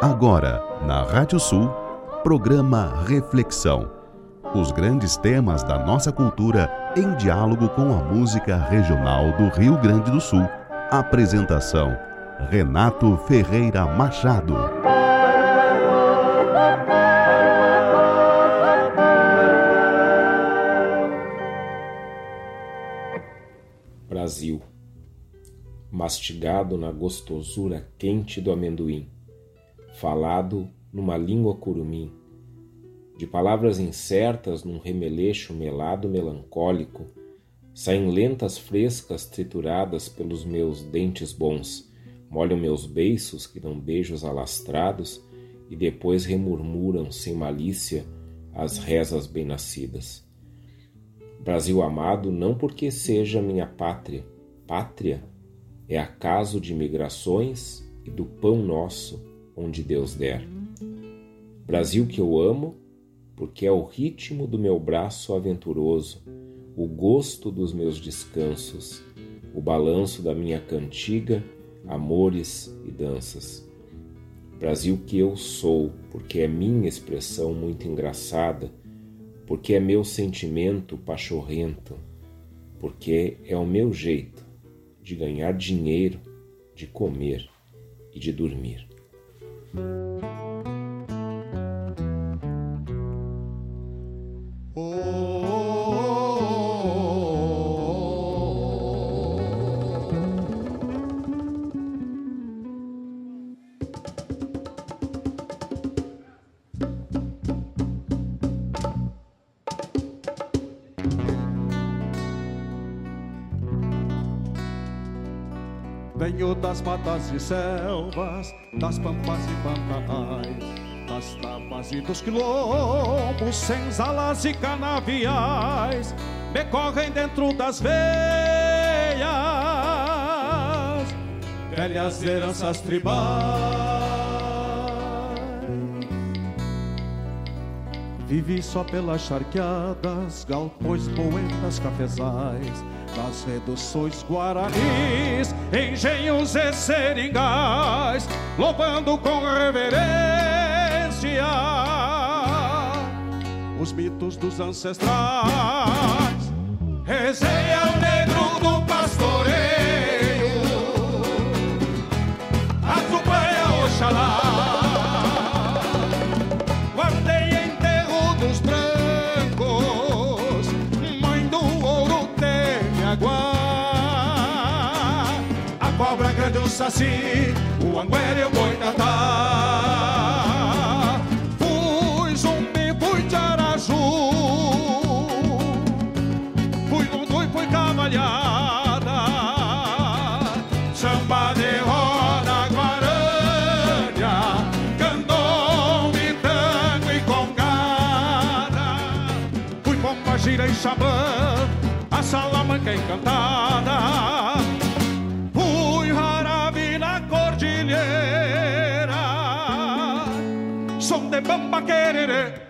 Agora, na Rádio Sul, programa Reflexão. Os grandes temas da nossa cultura em diálogo com a música regional do Rio Grande do Sul. Apresentação: Renato Ferreira Machado. Brasil, mastigado na gostosura quente do amendoim falado numa língua curumim, de palavras incertas num remeleixo melado melancólico, saem lentas frescas trituradas pelos meus dentes bons, molham meus beiços que dão beijos alastrados e depois remurmuram sem malícia as rezas bem-nascidas. Brasil amado, não porque seja minha pátria, pátria é acaso de migrações e do pão nosso onde Deus der. Brasil que eu amo, porque é o ritmo do meu braço aventuroso, o gosto dos meus descansos, o balanço da minha cantiga, amores e danças. Brasil que eu sou, porque é minha expressão muito engraçada, porque é meu sentimento pachorrento, porque é o meu jeito de ganhar dinheiro, de comer e de dormir. Venho das matas e selvas, das pampas e pantanais, das tapas e dos quilombos, senzalas e canaviais, me correm dentro das veias, velhas heranças tribais. Vivi só pelas charqueadas, galpões, poetas, cafezais das reduções guaranis, engenhos e seringais, louvando com reverência os mitos dos ancestrais. Rezei ao negro do pastoreio, do Saci, o Anguera e o Boitatá. Come back in it.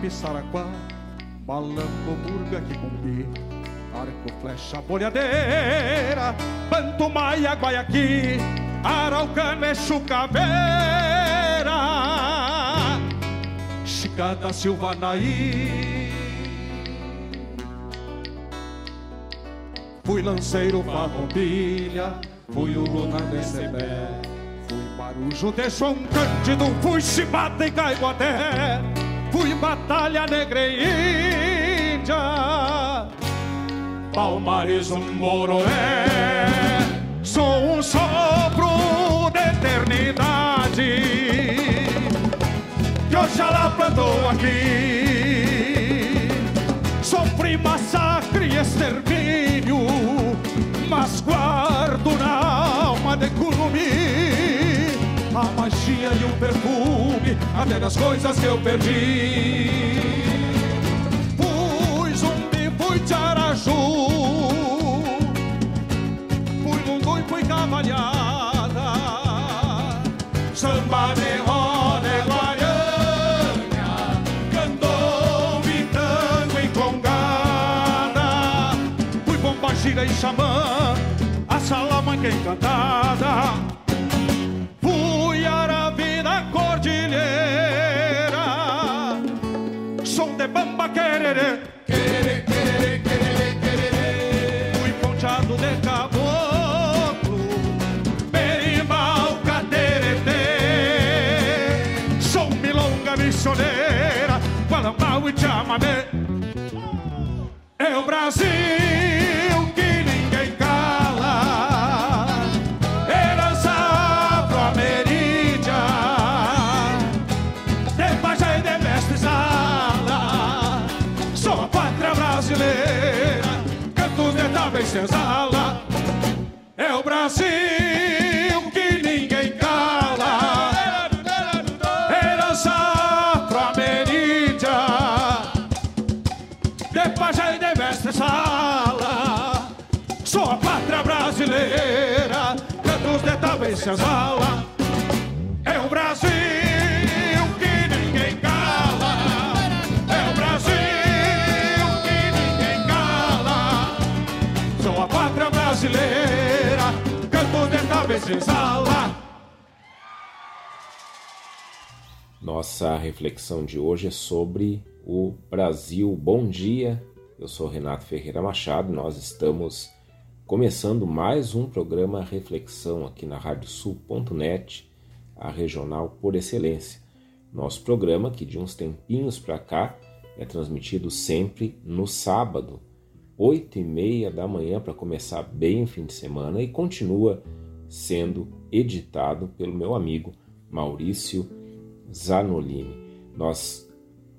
Pissaraquá, Malambo, Murga, Quicumbi, Arco, Flecha, Boleadeira, Banto, Maia, Guaiaqui, Araucana é Chucaveira, Chica da Silva Naí. Fui lanceiro farroupilha, fui o Luna Decebé, fui marujo de João Cândido, fui chibata e caiguaté, fui batalha negra e índia, palmares um moroé, sou um sopro de eternidade, que Oxalá plantou aqui, sofri massacre e extermínio, mas guardo na alma de curumi a magia e o perfume até das coisas que eu perdi. Fui zumbi, fui tcharaju, fui lundu e fui cavalhada, samba de roda e guaranha, candombe, tango e congada, fui bomba, gira e xamã, a salamanca encantada. E talvez senzala. É o Brasil que ninguém cala. É o Brasil que ninguém cala. Sou a pátria brasileira, cantos de talvez senzala. Nossa reflexão de hoje é sobre o Brasil. Bom dia, eu sou Renato Ferreira Machado. Nós estamos começando mais um programa Reflexão aqui na radiosul.net, a regional por excelência. Nosso programa, que de uns tempinhos para cá é transmitido sempre no sábado, oito e meia da manhã para começar bem o fim de semana e continua sendo editado pelo meu amigo Maurício Zanolini. Nós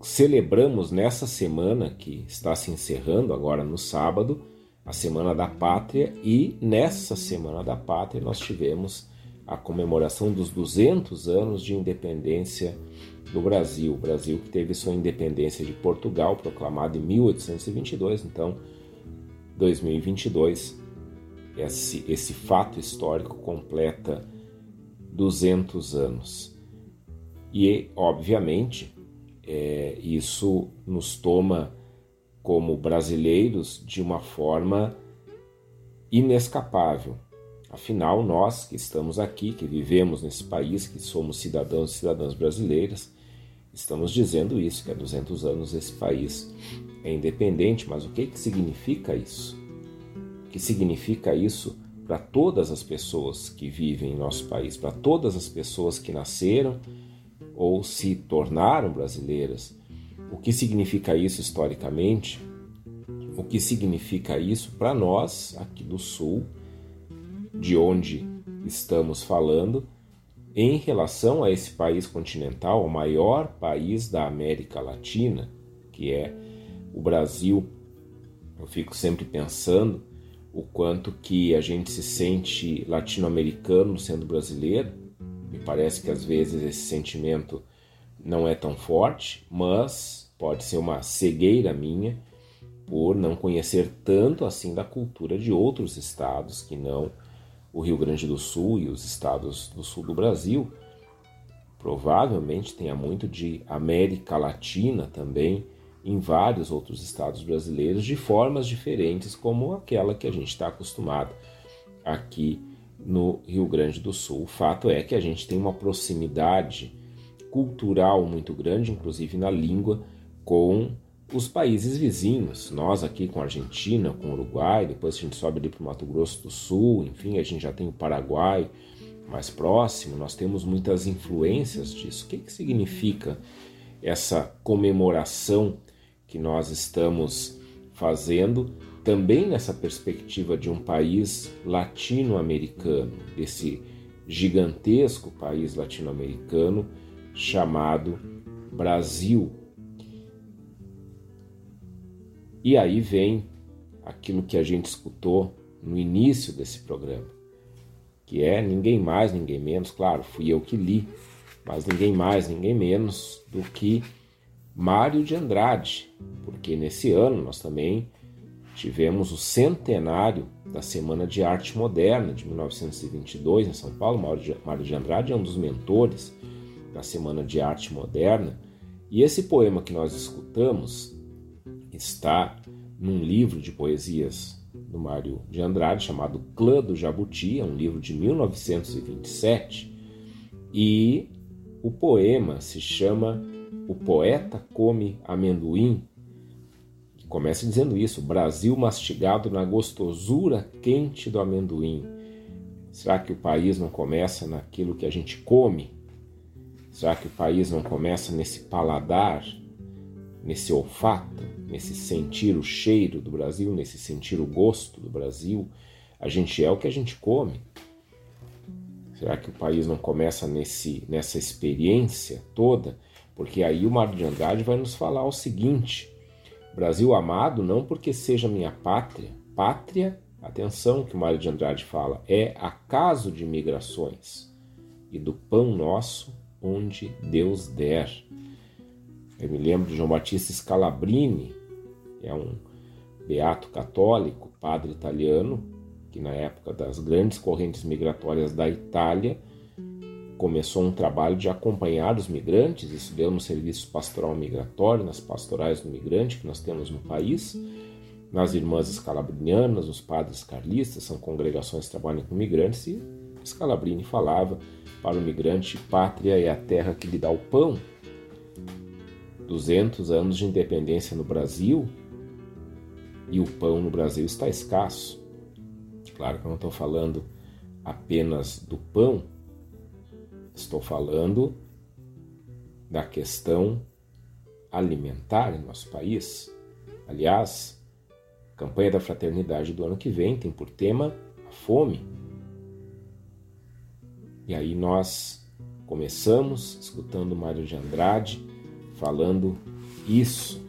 celebramos nessa semana que está se encerrando agora no sábado, a Semana da Pátria, e nessa Semana da Pátria nós tivemos a comemoração dos 200 anos de independência do Brasil. O Brasil que teve sua independência de Portugal proclamada em 1822, então 2022 esse, esse fato histórico completa 200 anos. E, obviamente, é, isso nos toma como brasileiros de uma forma inescapável. Afinal, nós que estamos aqui, que vivemos nesse país, que somos cidadãos e cidadãs brasileiras, estamos dizendo isso, que há 200 anos esse país é independente, mas o que, que significa isso? O que significa isso para todas as pessoas que vivem em nosso país, para todas as pessoas que nasceram ou se tornaram brasileiras. O que significa isso historicamente? O que significa isso para nós aqui do Sul, de onde estamos falando, em relação a esse país continental, o maior país da América Latina, que é o Brasil? Eu fico sempre pensando o quanto que a gente se sente latino-americano sendo brasileiro. Me parece que às vezes esse sentimento não é tão forte, mas pode ser uma cegueira minha por não conhecer tanto assim da cultura de outros estados que não o Rio Grande do Sul e os estados do sul do Brasil. Provavelmente tenha muito de América Latina também em vários outros estados brasileiros de formas diferentes, como aquela que a gente está acostumado aqui no Rio Grande do Sul. O fato é que a gente tem uma proximidade cultural muito grande, inclusive na língua, com os países vizinhos. Nós aqui com a Argentina, com o Uruguai, depois a gente sobe ali para o Mato Grosso do Sul, enfim, a gente já tem o Paraguai mais próximo, nós temos muitas influências disso. O que, que significa essa comemoração que nós estamos fazendo, também nessa perspectiva de um país latino-americano, desse gigantesco país latino-americano chamado Brasil. E aí vem aquilo que a gente escutou no início desse programa, que é ninguém mais, ninguém menos, claro, fui eu que li, mas ninguém mais, ninguém menos do que Mário de Andrade, porque nesse ano nós também tivemos o centenário da Semana de Arte Moderna de 1922 em São Paulo. Mário de Andrade é um dos mentores da Semana de Arte Moderna. E esse poema que nós escutamos está num livro de poesias do Mário de Andrade chamado Clã do Jabuti, é um livro de 1927. E o poema se chama O Poeta Come Amendoim. Começa dizendo isso: Brasil mastigado na gostosura quente do amendoim. Será que o país não começa naquilo que a gente come? Será que o país não começa nesse paladar, nesse olfato, nesse sentir o cheiro do Brasil, nesse sentir o gosto do Brasil? A gente é o que a gente come. Será que o país não começa nesse, nessa experiência toda? Porque aí o Mário de Andrade vai nos falar o seguinte: Brasil amado não porque seja minha pátria, pátria, atenção que o Mário de Andrade fala, é acaso de migrações e do pão nosso onde Deus der. Eu me lembro de João Batista Scalabrini, é um beato católico, padre italiano, que na época das grandes correntes migratórias da Itália começou um trabalho de acompanhar os migrantes, isso deu no serviço pastoral migratório, nas pastorais do migrante que nós temos no país, nas irmãs escalabrinianas, os padres carlistas, são congregações que trabalham com migrantes, e Scalabrini falava para o migrante, pátria é a terra que lhe dá o pão. 200 anos de independência no Brasil e o pão no Brasil está escasso. Claro que eu não estou falando apenas do pão, estou falando da questão alimentar em nosso país. Aliás, a campanha da fraternidade do ano que vem tem por tema a fome. E aí nós começamos escutando Mário de Andrade falando isso.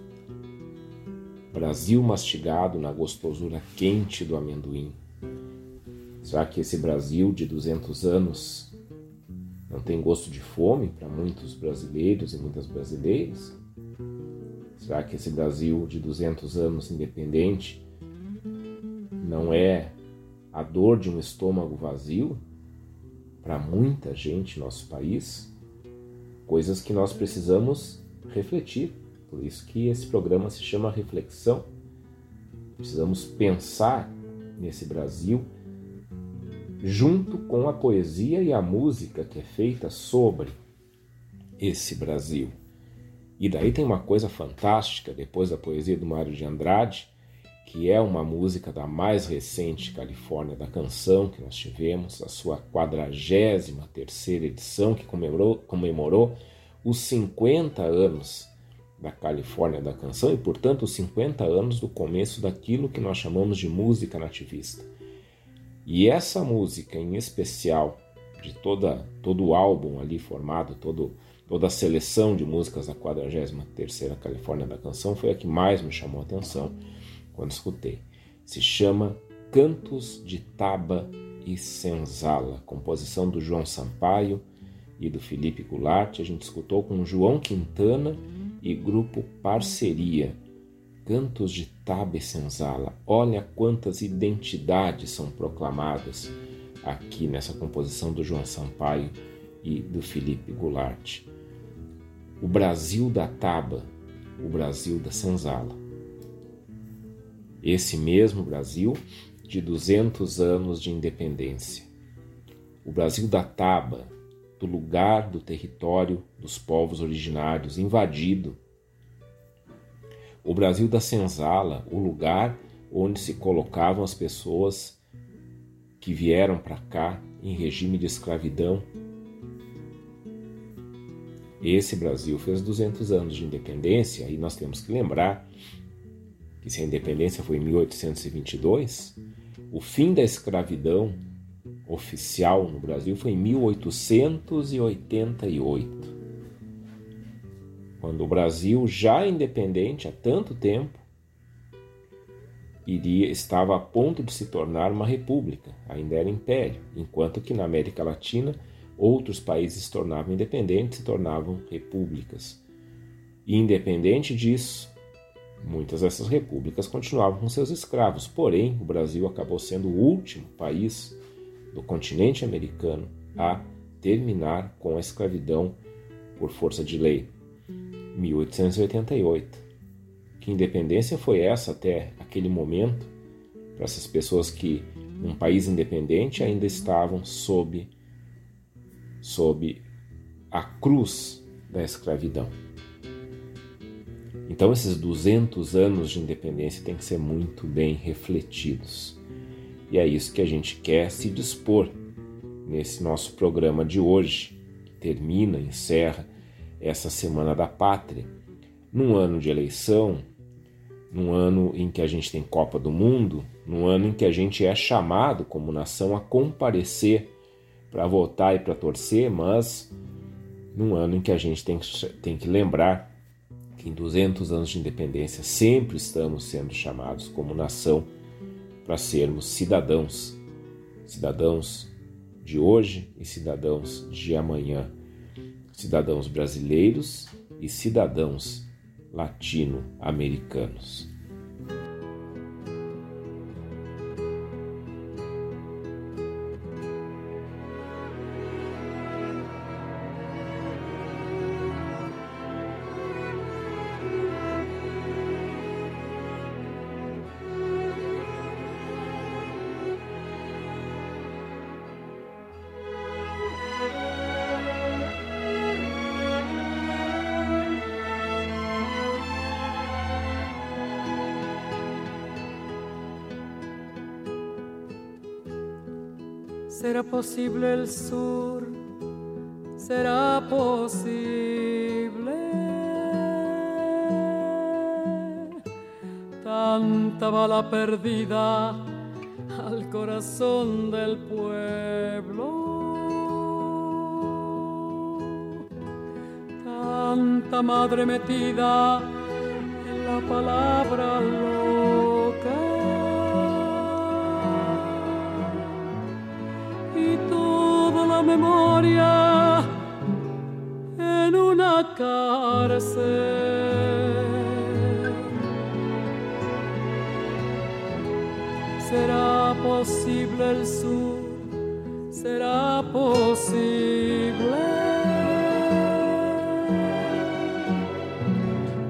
Brasil mastigado na gostosura quente do amendoim. Será que esse Brasil de 200 anos não tem gosto de fome para muitos brasileiros e muitas brasileiras? Será que esse Brasil de 200 anos independente não é a dor de um estômago vazio? para muita gente no nosso país, coisas que nós precisamos refletir. Por isso que esse programa se chama Reflexão. Precisamos pensar nesse Brasil junto com a poesia e a música que é feita sobre esse Brasil. E daí tem uma coisa fantástica, depois da poesia do Mário de Andrade, que é uma música da mais recente Califórnia da Canção que nós tivemos, a sua 43 terceira edição, que comemorou, comemorou os 50 anos da Califórnia da Canção e, portanto, os 50 anos do começo daquilo que nós chamamos de música nativista. E essa música em especial, de toda, todo o álbum ali formado, todo, toda a seleção de músicas da 43 terceira Califórnia da Canção, foi a que mais me chamou a atenção quando escutei. Se chama Cantos de Taba e Senzala, composição do João Sampaio e do Felipe Goulart. A gente escutou com João Quintana e grupo Parceria. Cantos de Taba e Senzala. Olha quantas identidades são proclamadas aqui nessa composição do João Sampaio e do Felipe Goulart. O Brasil da Taba, o Brasil da Senzala. Esse mesmo Brasil de 200 anos de independência. o Brasil da Taba, do lugar do território dos povos originários invadido, o Brasil da Senzala, o lugar onde se colocavam as pessoas que vieram para cá em regime de escravidão. Esse Brasil fez 200 anos de independência e nós temos que lembrar que se a independência foi em 1822, o fim da escravidão oficial no Brasil foi em 1888. Quando o Brasil, já independente há tanto tempo, iria estava a ponto de se tornar uma república, ainda era império, enquanto que na América Latina outros países se tornavam independentes e se tornavam repúblicas. E independente disso, muitas dessas repúblicas continuavam com seus escravos, porém o Brasil acabou sendo o último país do continente americano a terminar com a escravidão por força de lei. 1888. Que independência foi essa até aquele momento para essas pessoas que num país independente ainda estavam sob sob a cruz da escravidão. Então esses 200 anos de independência têm que ser muito bem refletidos. E é isso que a gente quer se dispor nesse nosso programa de hoje, que termina, encerra essa Semana da Pátria, num ano de eleição, num ano em que a gente tem Copa do Mundo, num ano em que a gente é chamado como nação a comparecer para votar e para torcer, mas num ano em que a gente tem, tem que lembrar que em 200 anos de independência sempre estamos sendo chamados como nação para sermos cidadãos, cidadãos de hoje e cidadãos de amanhã, cidadãos brasileiros e cidadãos latino-americanos. Posible el sur, será posible. Tanta bala perdida al corazón del pueblo. Tanta madre metida en la palabra en una cárcel. Será posible el sur, será posible.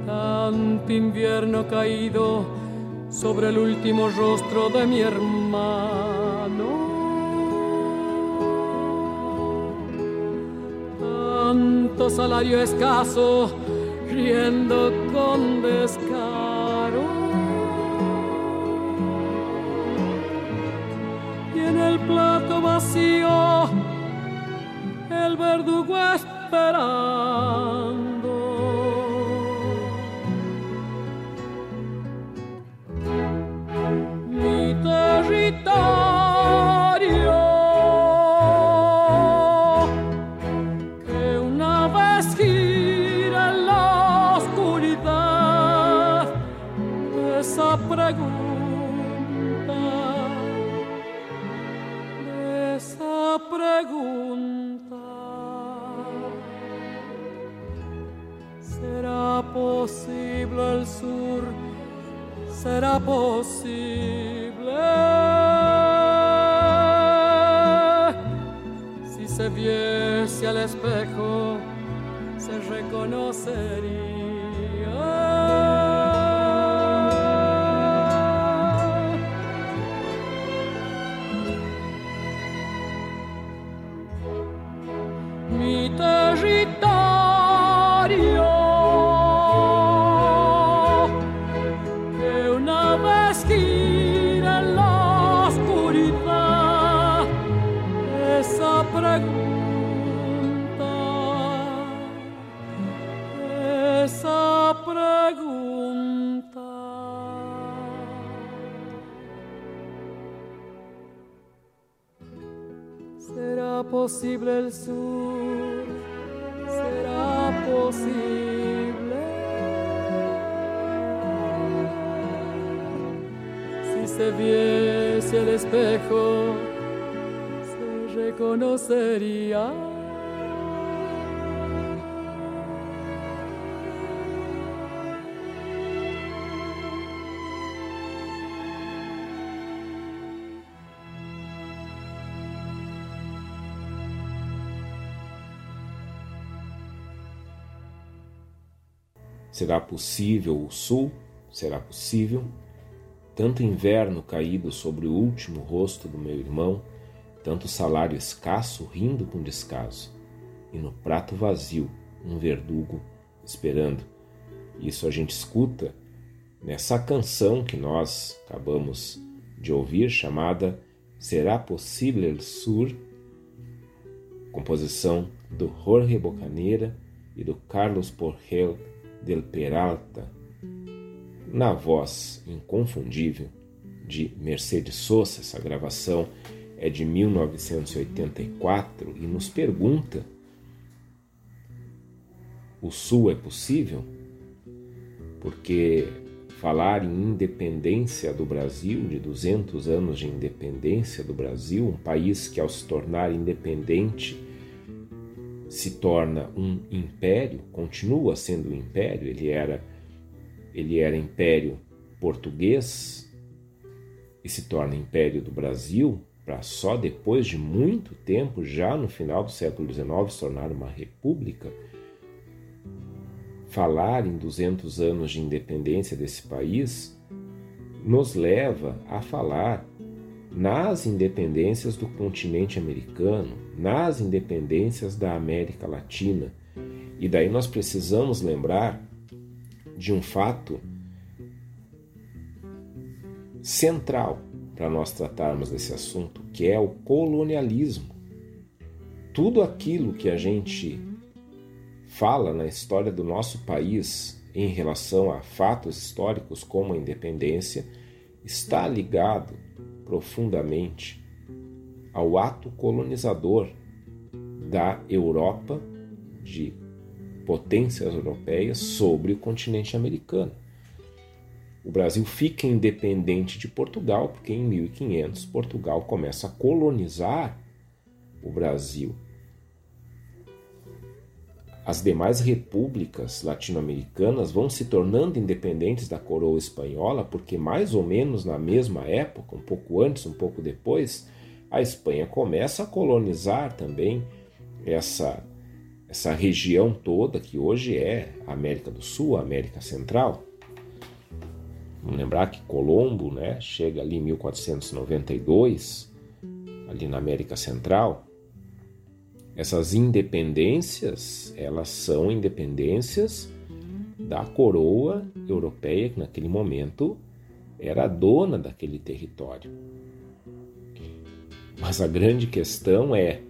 Tanto invierno caído sobre el último rostro de mi hermano salario escaso, riendo con descaro. Y en el plato vacío, el verdugo esperando. Posible el sur? ¿Será posible? Si se viese el espejo, se reconocería. Será possível o sul? Será possível? Tanto inverno caído sobre o último rosto do meu irmão, tanto salário escasso rindo com descaso, e no prato vazio um verdugo esperando. Isso a gente escuta nessa canção que nós acabamos de ouvir, chamada Será Possível el Sur, composição do Jorge Bocaneira e do Carlos Porgel del Peralta, na voz inconfundível de Mercedes Sosa. Essa gravação é de 1984 e nos pergunta: o Sul é possível? Porque falar em independência do Brasil, de 200 anos de independência do Brasil, um país que ao se tornar independente se torna um império, continua sendo um império, ele era ele era império português e se torna império do Brasil para só depois de muito tempo, já no final do século XIX, se tornar uma república. Falar em 200 anos de independência desse país nos leva a falar nas independências do continente americano, nas independências da América Latina. E daí nós precisamos lembrar de um fato central para nós tratarmos desse assunto, que é o colonialismo. Tudo aquilo que a gente fala na história do nosso país em relação a fatos históricos como a independência está ligado profundamente ao ato colonizador da Europa, de potências europeias, sobre o continente americano. O Brasil fica independente de Portugal, porque em 1500 Portugal começa a colonizar o Brasil. As demais repúblicas latino-americanas vão se tornando independentes da coroa espanhola, porque mais ou menos na mesma época, um pouco antes, um pouco depois, a Espanha começa a colonizar também essa, essa região toda que hoje é a América do Sul, a América Central. Vamos lembrar que Colombo né, chega ali em 1492, ali na América Central. Essas independências, elas são independências da coroa europeia, que naquele momento era dona daquele território. Mas a grande questão é: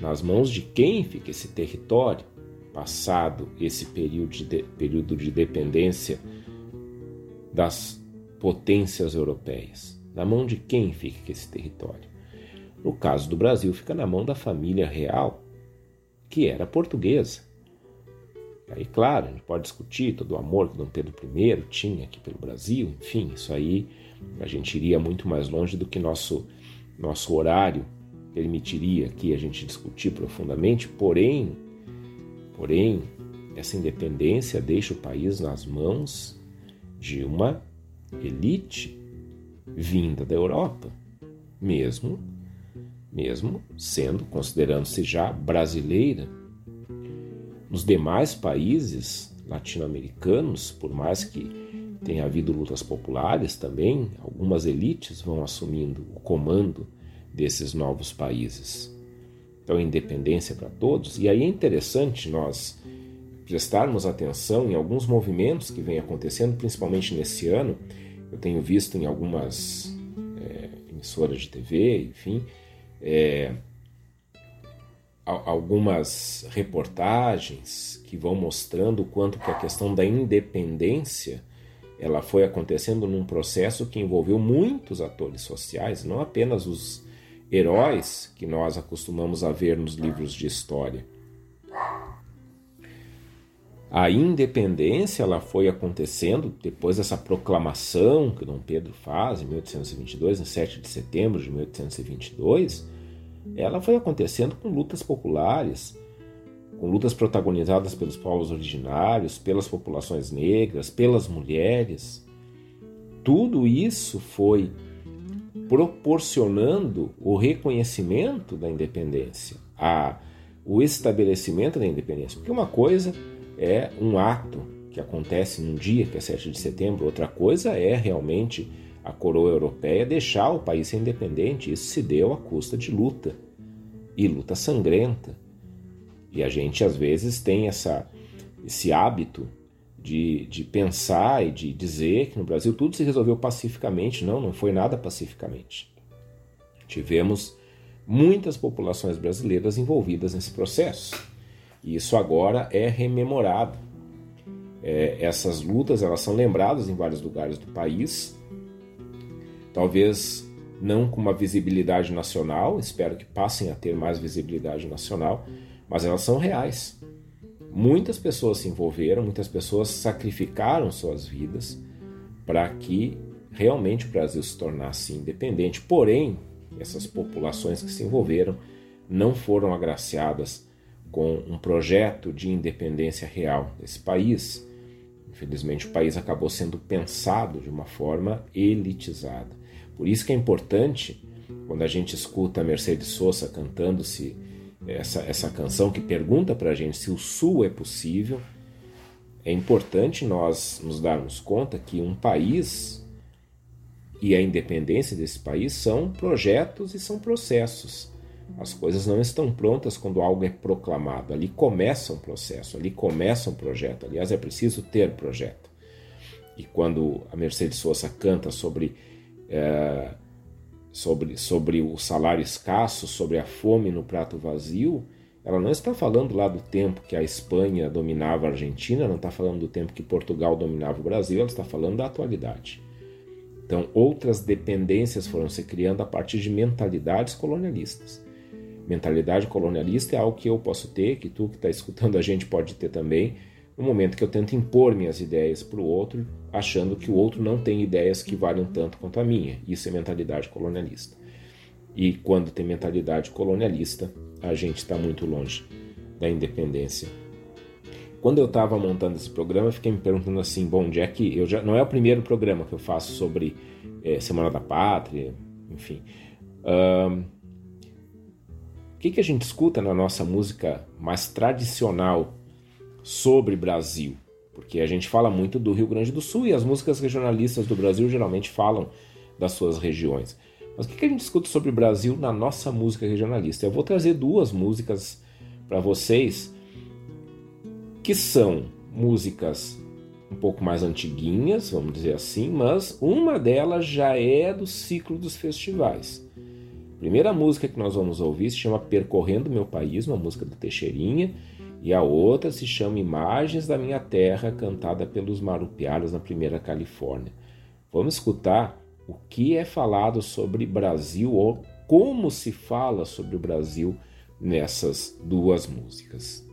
nas mãos de quem fica esse território, passado esse período de, período de dependência das potências europeias? Na mão de quem fica esse território? No caso do Brasil, fica na mão da família real, que era portuguesa. Aí, claro, a gente pode discutir todo o amor que Dom Pedro I tinha aqui pelo Brasil, enfim, isso aí a gente iria muito mais longe do que nosso, nosso horário permitiria aqui a gente discutir profundamente, porém, porém, essa independência deixa o país nas mãos de uma elite vinda da Europa, mesmo mesmo sendo considerando-se já brasileira. Nos demais países latino-americanos, por mais que tenha havido lutas populares também, algumas elites vão assumindo o comando desses novos países. Então, independência para todos. E aí é interessante nós prestarmos atenção em alguns movimentos que vêm acontecendo, principalmente nesse ano. Eu tenho visto em algumas é, emissoras de TV, enfim, é, algumas reportagens que vão mostrando o quanto que a questão da independência ela foi acontecendo num processo que envolveu muitos atores sociais, não apenas os heróis que nós acostumamos a ver nos livros de história. A independência ela foi acontecendo depois dessa proclamação que Dom Pedro faz em 1822, em 7 de setembro de 1822. Ela foi acontecendo com lutas populares, com lutas protagonizadas pelos povos originários, pelas populações negras, pelas mulheres. Tudo isso foi proporcionando o reconhecimento da independência, a, o estabelecimento da independência. Porque uma coisa é um ato que acontece num dia, que é 7 de setembro, outra coisa é realmente a coroa europeia deixar o país independente. Isso se deu à custa de luta, e luta sangrenta e a gente às vezes tem essa, esse hábito de, de pensar e de dizer que no Brasil tudo se resolveu pacificamente. Não, não foi nada pacificamente. Tivemos muitas populações brasileiras envolvidas nesse processo. E isso agora é rememorado. É, essas lutas elas são lembradas em vários lugares do país. Talvez não com uma visibilidade nacional, espero que passem a ter mais visibilidade nacional, mas elas são reais. Muitas pessoas se envolveram, muitas pessoas sacrificaram suas vidas para que realmente o Brasil se tornasse independente. Porém, essas populações que se envolveram não foram agraciadas com um projeto de independência real desse país. Infelizmente, o país acabou sendo pensado de uma forma elitizada. Por isso que é importante, quando a gente escuta a Mercedes Sosa cantando-se essa, essa canção que pergunta para a gente se o Sul é possível, é importante nós nos darmos conta que um país e a independência desse país são projetos e são processos. As coisas não estão prontas quando algo é proclamado. Ali começa um processo, ali começa um projeto. Aliás, é preciso ter projeto. E quando a Mercedes Sosa canta sobre é, sobre, sobre o salário escasso, sobre a fome no prato vazio, ela não está falando lá do tempo que a Espanha dominava a Argentina, não está falando do tempo que Portugal dominava o Brasil, ela está falando da atualidade. Então, outras dependências foram se criando a partir de mentalidades colonialistas. Mentalidade colonialista é algo que eu posso ter, que tu que está escutando a gente pode ter também, no momento que eu tento impor minhas ideias para o outro, achando que o outro não tem ideias que valham tanto quanto a minha. Isso é mentalidade colonialista. E quando tem mentalidade colonialista, a gente está muito longe da independência. Quando eu estava montando esse programa, eu fiquei me perguntando assim: bom, Jack, eu já não é o primeiro programa que eu faço sobre é, Semana da Pátria, enfim. O que, que a gente escuta na nossa música mais tradicional sobre Brasil, porque a gente fala muito do Rio Grande do Sul e as músicas regionalistas do Brasil geralmente falam das suas regiões. Mas o que a gente escuta sobre Brasil na nossa música regionalista? Eu vou trazer duas músicas para vocês que são músicas um pouco mais antiguinhas, vamos dizer assim, mas uma delas já é do ciclo dos festivais. Primeira música que nós vamos ouvir se chama Percorrendo Meu País, uma música do Teixeirinha, e a outra se chama Imagens da Minha Terra, cantada pelos Marupiaras na primeira Califórnia. Vamos escutar o que é falado sobre Brasil ou como se fala sobre o Brasil nessas duas músicas.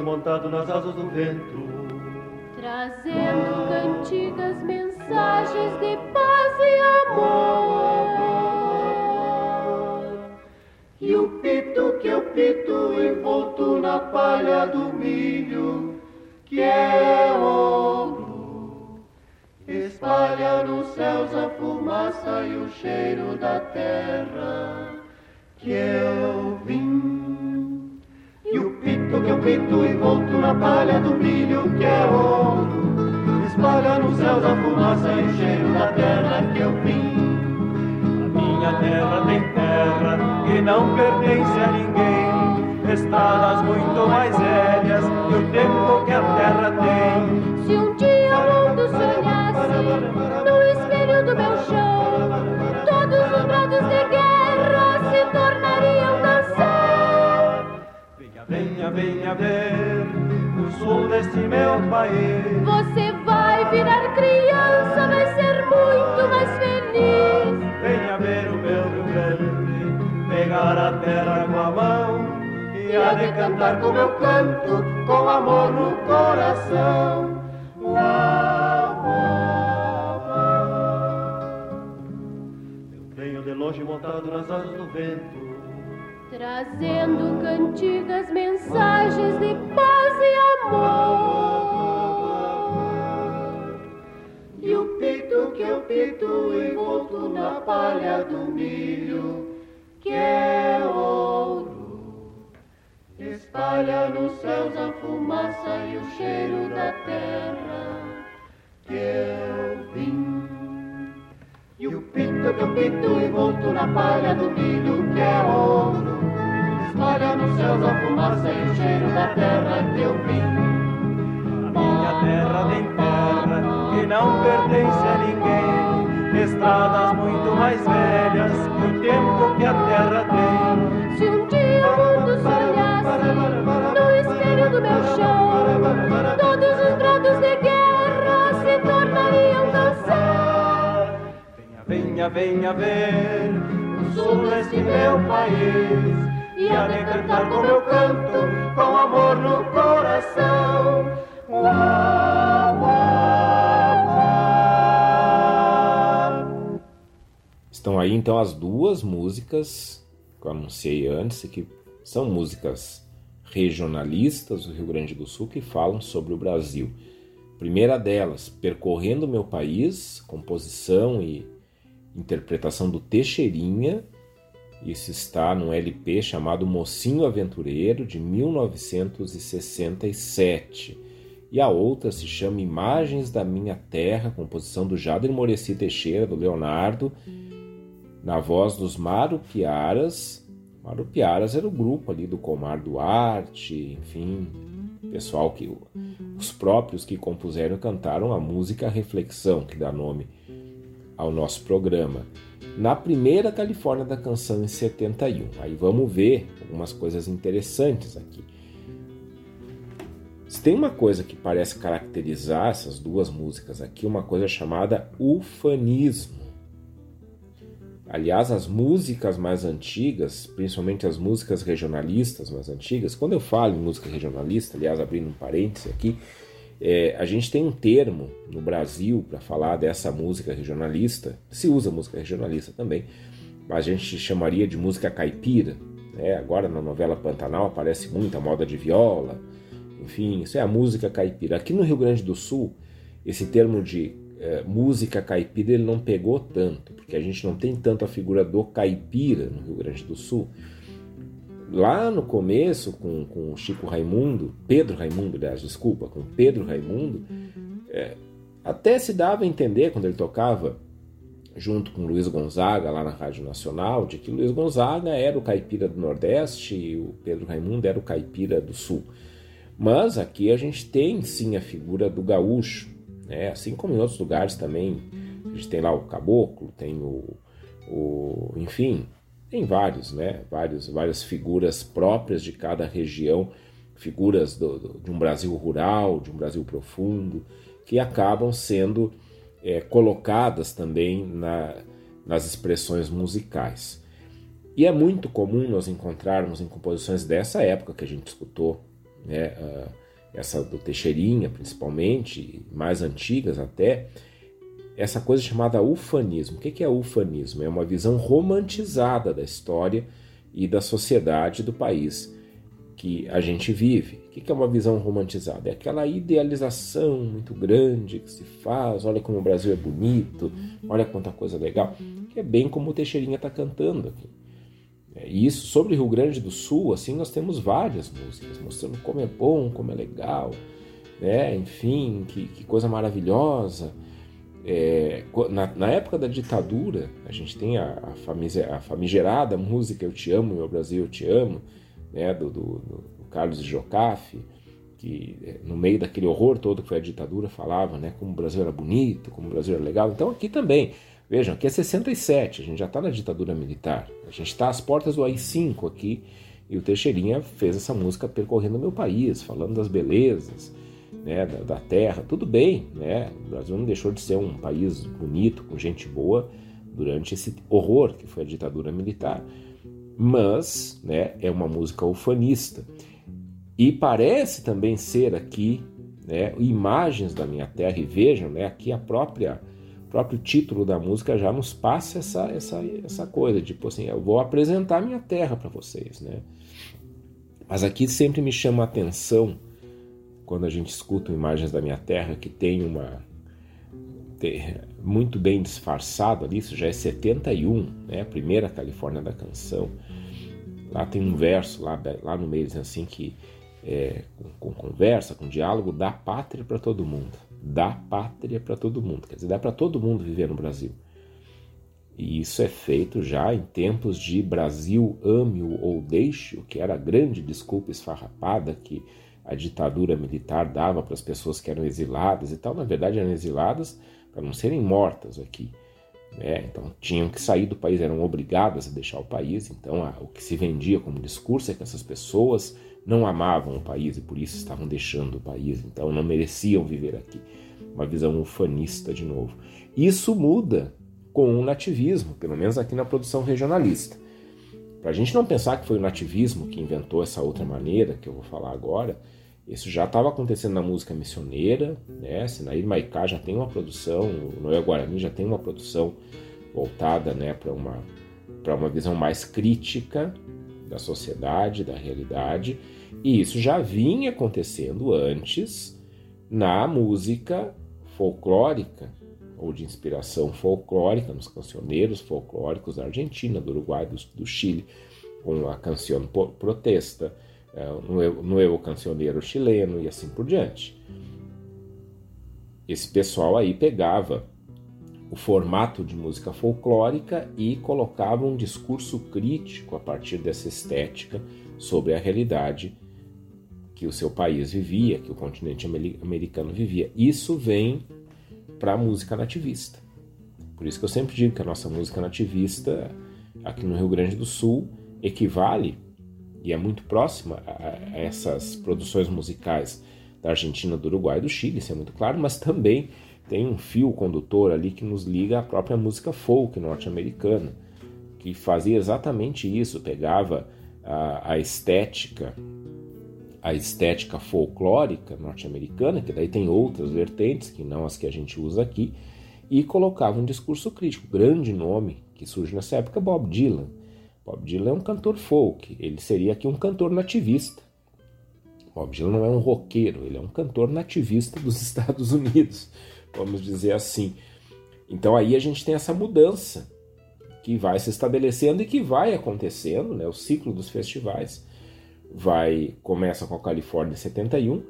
Montado nas asas do vento trazendo cantigas, mensagens de paz e amor. E o pito que eu pito envolto na palha do milho, que é ouro, espalha nos céus a fumaça e o cheiro da terra que eu vim. E o pito que eu pito envolto na palha do milho, que é ouro, espalha nos céus a fumaça e o cheiro da terra que eu vim. A minha terra tem terra que não pertence a ninguém, estradas muito mais velhas que o tempo que a terra tem. Se um dia o mundo sonhasse no espelho do meu chão, Venha, venha, ver o sul deste meu país. Você vai virar criança, vai ser muito mais feliz. Venha ver o meu Rio Grande, pegar a terra com a mão e a de cantar como eu canto, com amor no coração. Uau, uau, uau. Eu venho de longe montado nas asas do vento. Trazendo cantigas, mensagens de paz e amor. E o pito que eu pito envolto na palha do milho, que é ouro, espalha nos céus a fumaça e o cheiro da terra que eu vim. E o pito que eu pito envolto na palha do milho, que é ouro, espalha nos céus a fumaça e o cheiro da terra que eu vim. A minha terra tem terra que não pertence a ninguém, estradas muito mais velhas que o tempo que a terra tem. Se um dia o mundo sonhasse no espelho do meu chão, todos os brados de guerra se tornariam canção. Venha, venha ver o sul deste meu país e a de cantar como eu canto, com amor no coração. Uau, uau, uau. Estão aí então as duas músicas que eu anunciei antes, que são músicas regionalistas do Rio Grande do Sul que falam sobre o Brasil. Primeira delas, Percorrendo Meu País, composição e interpretação do Teixeirinha. Isso está num LP chamado Mocinho Aventureiro, de 1967. E a outra se chama Imagens da Minha Terra, composição do Jader Moreci Teixeira, do Leonardo, na voz dos Marupiaras. Marupiaras era o grupo ali do Comar Duarte, enfim, pessoal que os próprios que compuseram cantaram a música Reflexão, que dá nome ao nosso programa. Na primeira Califórnia da canção em 71. Aí vamos ver algumas coisas interessantes aqui. Tem uma coisa que parece caracterizar essas duas músicas aqui, uma coisa chamada ufanismo. Aliás, as músicas mais antigas, principalmente as músicas regionalistas mais antigas, quando eu falo em música regionalista, aliás, abrindo um parêntese aqui, é, a gente tem um termo no Brasil para falar dessa música regionalista, se usa música regionalista também, mas a gente chamaria de música caipira. Né? Agora na novela Pantanal aparece muita moda de viola, enfim, isso é a música caipira. Aqui no Rio Grande do Sul, esse termo de é, música caipira ele não pegou tanto, porque a gente não tem tanto a figura do caipira no Rio Grande do Sul. Lá no começo, com, com o Chico Raimundo, Pedro Raimundo, aliás, desculpa, com Pedro Raimundo, é, até se dava a entender quando ele tocava junto com Luiz Gonzaga lá na Rádio Nacional, de que Luiz Gonzaga era o caipira do Nordeste e o Pedro Raimundo era o caipira do Sul. Mas aqui a gente tem sim a figura do gaúcho, né? assim como em outros lugares também. A gente tem lá o caboclo, tem o, o enfim, tem vários, né? Vários, várias figuras próprias de cada região, figuras do, do, de um Brasil rural, de um Brasil profundo, que acabam sendo é, colocadas também na, nas expressões musicais. E é muito comum nós encontrarmos em composições dessa época que a gente escutou, né, uh, essa do Teixeirinha principalmente, mais antigas até, essa coisa chamada ufanismo. O que é ufanismo? É uma visão romantizada da história e da sociedade do país que a gente vive. O que é uma visão romantizada? É aquela idealização muito grande que se faz, olha como o Brasil é bonito, olha quanta coisa legal, que é bem como o Teixeirinha está cantando aqui. É, e isso sobre Rio Grande do Sul, assim, nós temos várias músicas mostrando como é bom, como é legal, né? enfim, que, que coisa maravilhosa. É, na, na, época da ditadura, a gente tem a, a, famigerada música Eu Te Amo, Meu Brasil, Eu Te Amo, né? do, do, do Carlos Jocafe, que é, no meio daquele horror todo que foi a ditadura falava né? como o Brasil era bonito, como o Brasil era legal. Então aqui também Vejam, aqui é 67, a gente já está na ditadura militar. A gente está às portas do AI-5 aqui, e o Teixeirinha fez essa música percorrendo meu país, falando das belezas né, da, da, terra. Tudo bem, né? o Brasil não deixou de ser um país bonito, com gente boa, durante esse horror que foi a ditadura militar. Mas né, é uma música ufanista. E parece também ser aqui né, imagens da minha terra, e vejam, né, aqui a própria próprio título da música já nos passa essa, essa, essa coisa, tipo assim, eu vou apresentar minha terra para vocês, né? Mas aqui sempre me chama a atenção quando a gente escuta imagens da minha terra que tem uma muito bem disfarçado ali, isso já é 71, né? A primeira Califórnia da canção. Lá tem um verso lá, lá no meio assim que é, com, com conversa, com diálogo, dá pátria para todo mundo dá pátria para todo mundo, quer dizer, dá para todo mundo viver no Brasil. E isso é feito já em tempos de Brasil ame-o ou deixe-o, que era a grande desculpa esfarrapada que a ditadura militar dava para as pessoas que eram exiladas e tal. Na verdade, eram exiladas para não serem mortas aqui. Né? Então, tinham que sair do país, eram obrigadas a deixar o país. Então, a, o que se vendia como discurso é que essas pessoas não amavam o país e por isso estavam deixando o país, então não mereciam viver aqui. Uma visão ufanista de novo. Isso muda com o nativismo, pelo menos aqui na produção regionalista. Para a gente não pensar que foi o nativismo que inventou essa outra maneira que eu vou falar agora, isso já estava acontecendo na música missioneira, né? Sinaí Maicá já tem uma produção, o Noé Guarani já tem uma produção voltada né, para uma, uma visão mais crítica da sociedade, da realidade, e isso já vinha acontecendo antes na música folclórica ou de inspiração folclórica, nos cancioneiros folclóricos da Argentina, do Uruguai, do, do Chile, com a canção protesta, é, no, no eu cancioneiro chileno e assim por diante. Esse pessoal aí pegava o formato de música folclórica e colocava um discurso crítico a partir dessa estética sobre a realidade que o seu país vivia, que o continente americano vivia. Isso vem para a música nativista. Por isso que eu sempre digo que a nossa música nativista aqui no Rio Grande do Sul equivale e é muito próxima a essas produções musicais da Argentina, do Uruguai e do Chile, isso é muito claro, mas também tem um fio condutor ali que nos liga à própria música folk norte-americana, que fazia exatamente isso, pegava a, a estética a estética folclórica norte-americana, que daí tem outras vertentes que não as que a gente usa aqui, e colocava um discurso crítico. Grande nome que surge nessa época, Bob Dylan. Bob Dylan é um cantor folk, ele seria aqui um cantor nativista. Bob Dylan não é um roqueiro, ele é um cantor nativista dos Estados Unidos vamos dizer assim. Então aí a gente tem essa mudança que vai se estabelecendo e que vai acontecendo, né? O ciclo dos festivais vai começa com a Califórnia em 71,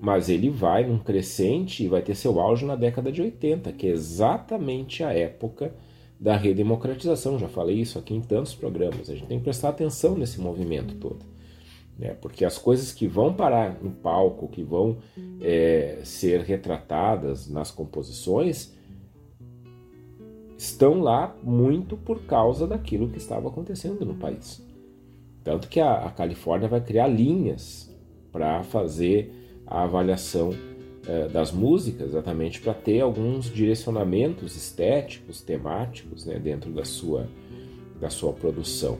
mas ele vai num crescente e vai ter seu auge na década de 80, que é exatamente a época da redemocratização. Já falei isso aqui em tantos programas. A gente tem que prestar atenção nesse movimento todo. Né? Porque as coisas que vão parar no palco, que vão é, ser retratadas nas composições, estão lá muito por causa daquilo que estava acontecendo no país. Tanto que a, a Califórnia vai criar linhas para fazer a avaliação é, das músicas, exatamente para ter alguns direcionamentos estéticos, temáticos né, dentro da sua, da sua produção.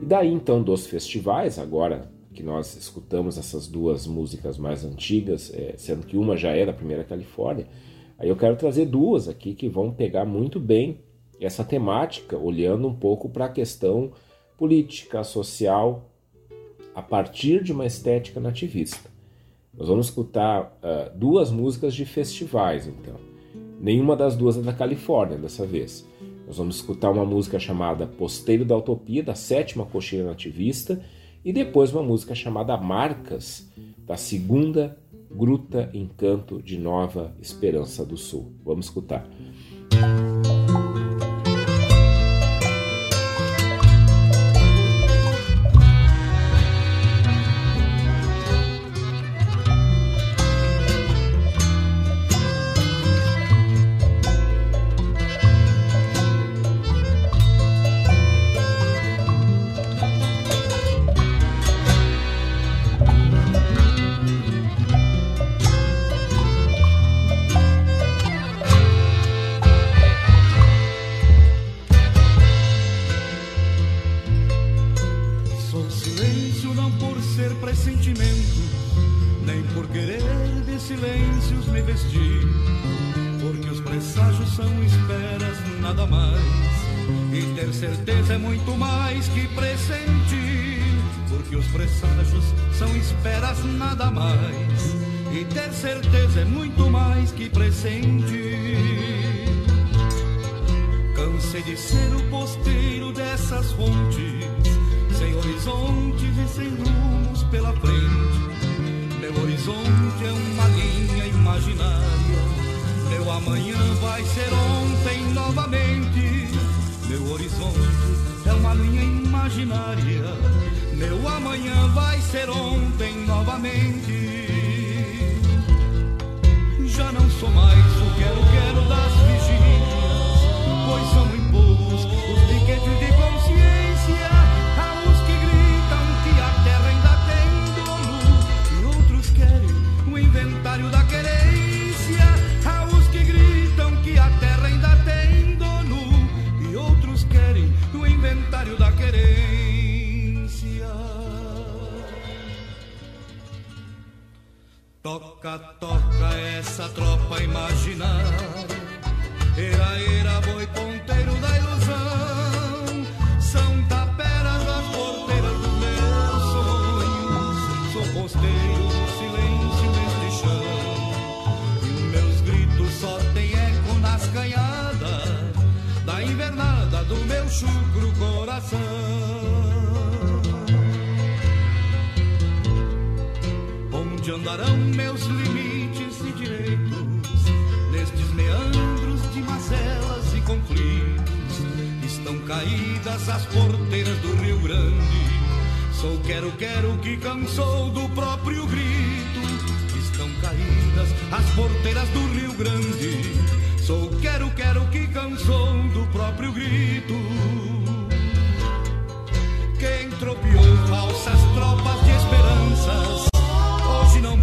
E daí então dos festivais, agora que nós escutamos essas duas músicas mais antigas, é, sendo que uma já é da primeira Califórnia, aí eu quero trazer duas aqui que vão pegar muito bem essa temática, olhando um pouco para a questão política, social, a partir de uma estética nativista. Nós vamos escutar uh, duas músicas de festivais, então. Nenhuma das duas é da Califórnia dessa vez. Nós vamos escutar uma música chamada Posteiro da Utopia, da sétima cocheira nativista, e depois uma música chamada Marcas, da segunda Gruta Encanto de Nova Esperança do Sul. Vamos escutar. Tenho pela frente. Meu horizonte é uma linha imaginária. Meu amanhã vai ser ontem novamente. Meu horizonte é uma linha imaginária. Meu amanhã vai ser ontem novamente. Já não sou mais o quero-quero das vigílias, pois são impulsos os piquetes de consciência. Toca, toca essa tropa imaginária. Era, era, boi ponteiro da ilusão. São taperas as porteiras dos meus sonhos. Sou posteiro do silêncio neste chão. E os meus gritos só têm eco nas canhadas da invernada do meu chucro coração. darão meus limites e direitos nestes meandros de mazelas e conflitos. Estão caídas as porteiras do Rio Grande. Sou quero, quero que cansou do próprio grito. Estão caídas as porteiras do Rio Grande. Sou quero, quero que cansou do próprio grito. Quem tropeou falsas tropas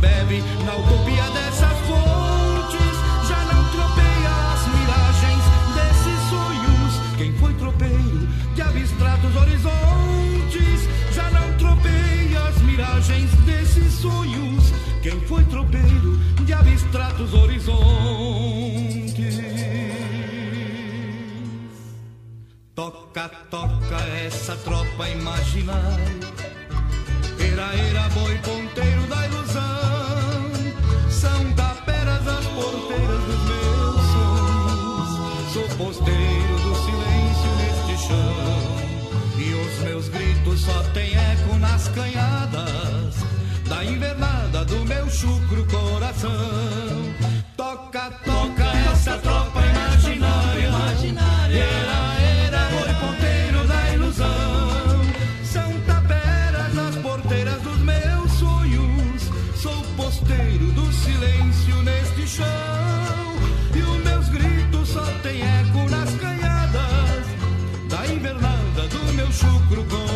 bebe na utopia dessas fontes, já não tropeia as miragens desses sonhos. Quem foi tropeiro de abstratos horizontes, já não tropeia as miragens desses sonhos. Quem foi tropeiro de abstratos horizontes. Toca, toca essa tropa imaginária. Era, era boi ponteiro da ilusão da Pera das porteiras dos meus sonhos. Sou posteiro do silêncio neste chão. E os meus gritos só têm eco nas canhadas da invernada do meu chucro coração. Toca, toca essa troca. negro com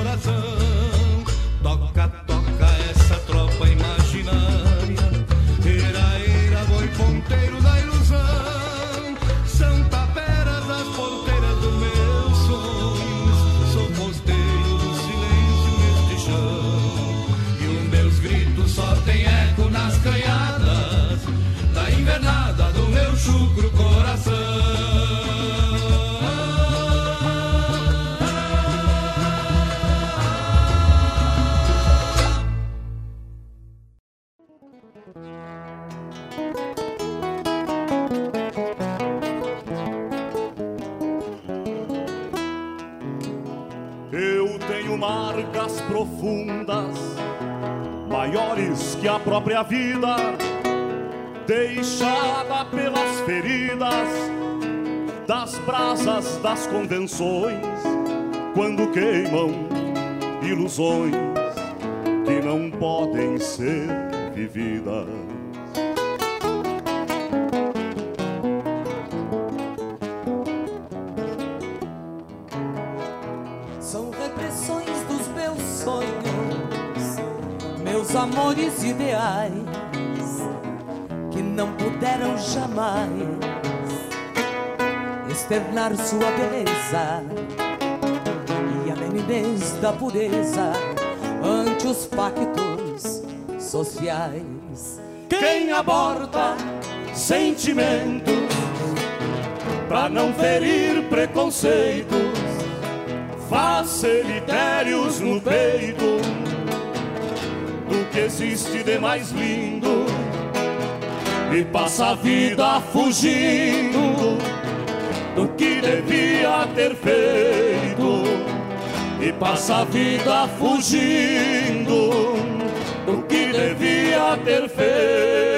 profundas, maiores que a própria vida, deixada pelas feridas das brasas das convenções, quando queimam ilusões que não podem ser vividas. Amores ideais, que não puderam jamais externar sua beleza e a menidez da pureza ante os pactos sociais. Quem aborta sentimentos pra não ferir preconceitos, faz cemitérios no peito existe de mais lindo e passa a vida fugindo do que devia ter feito e passa a vida fugindo do que devia ter feito.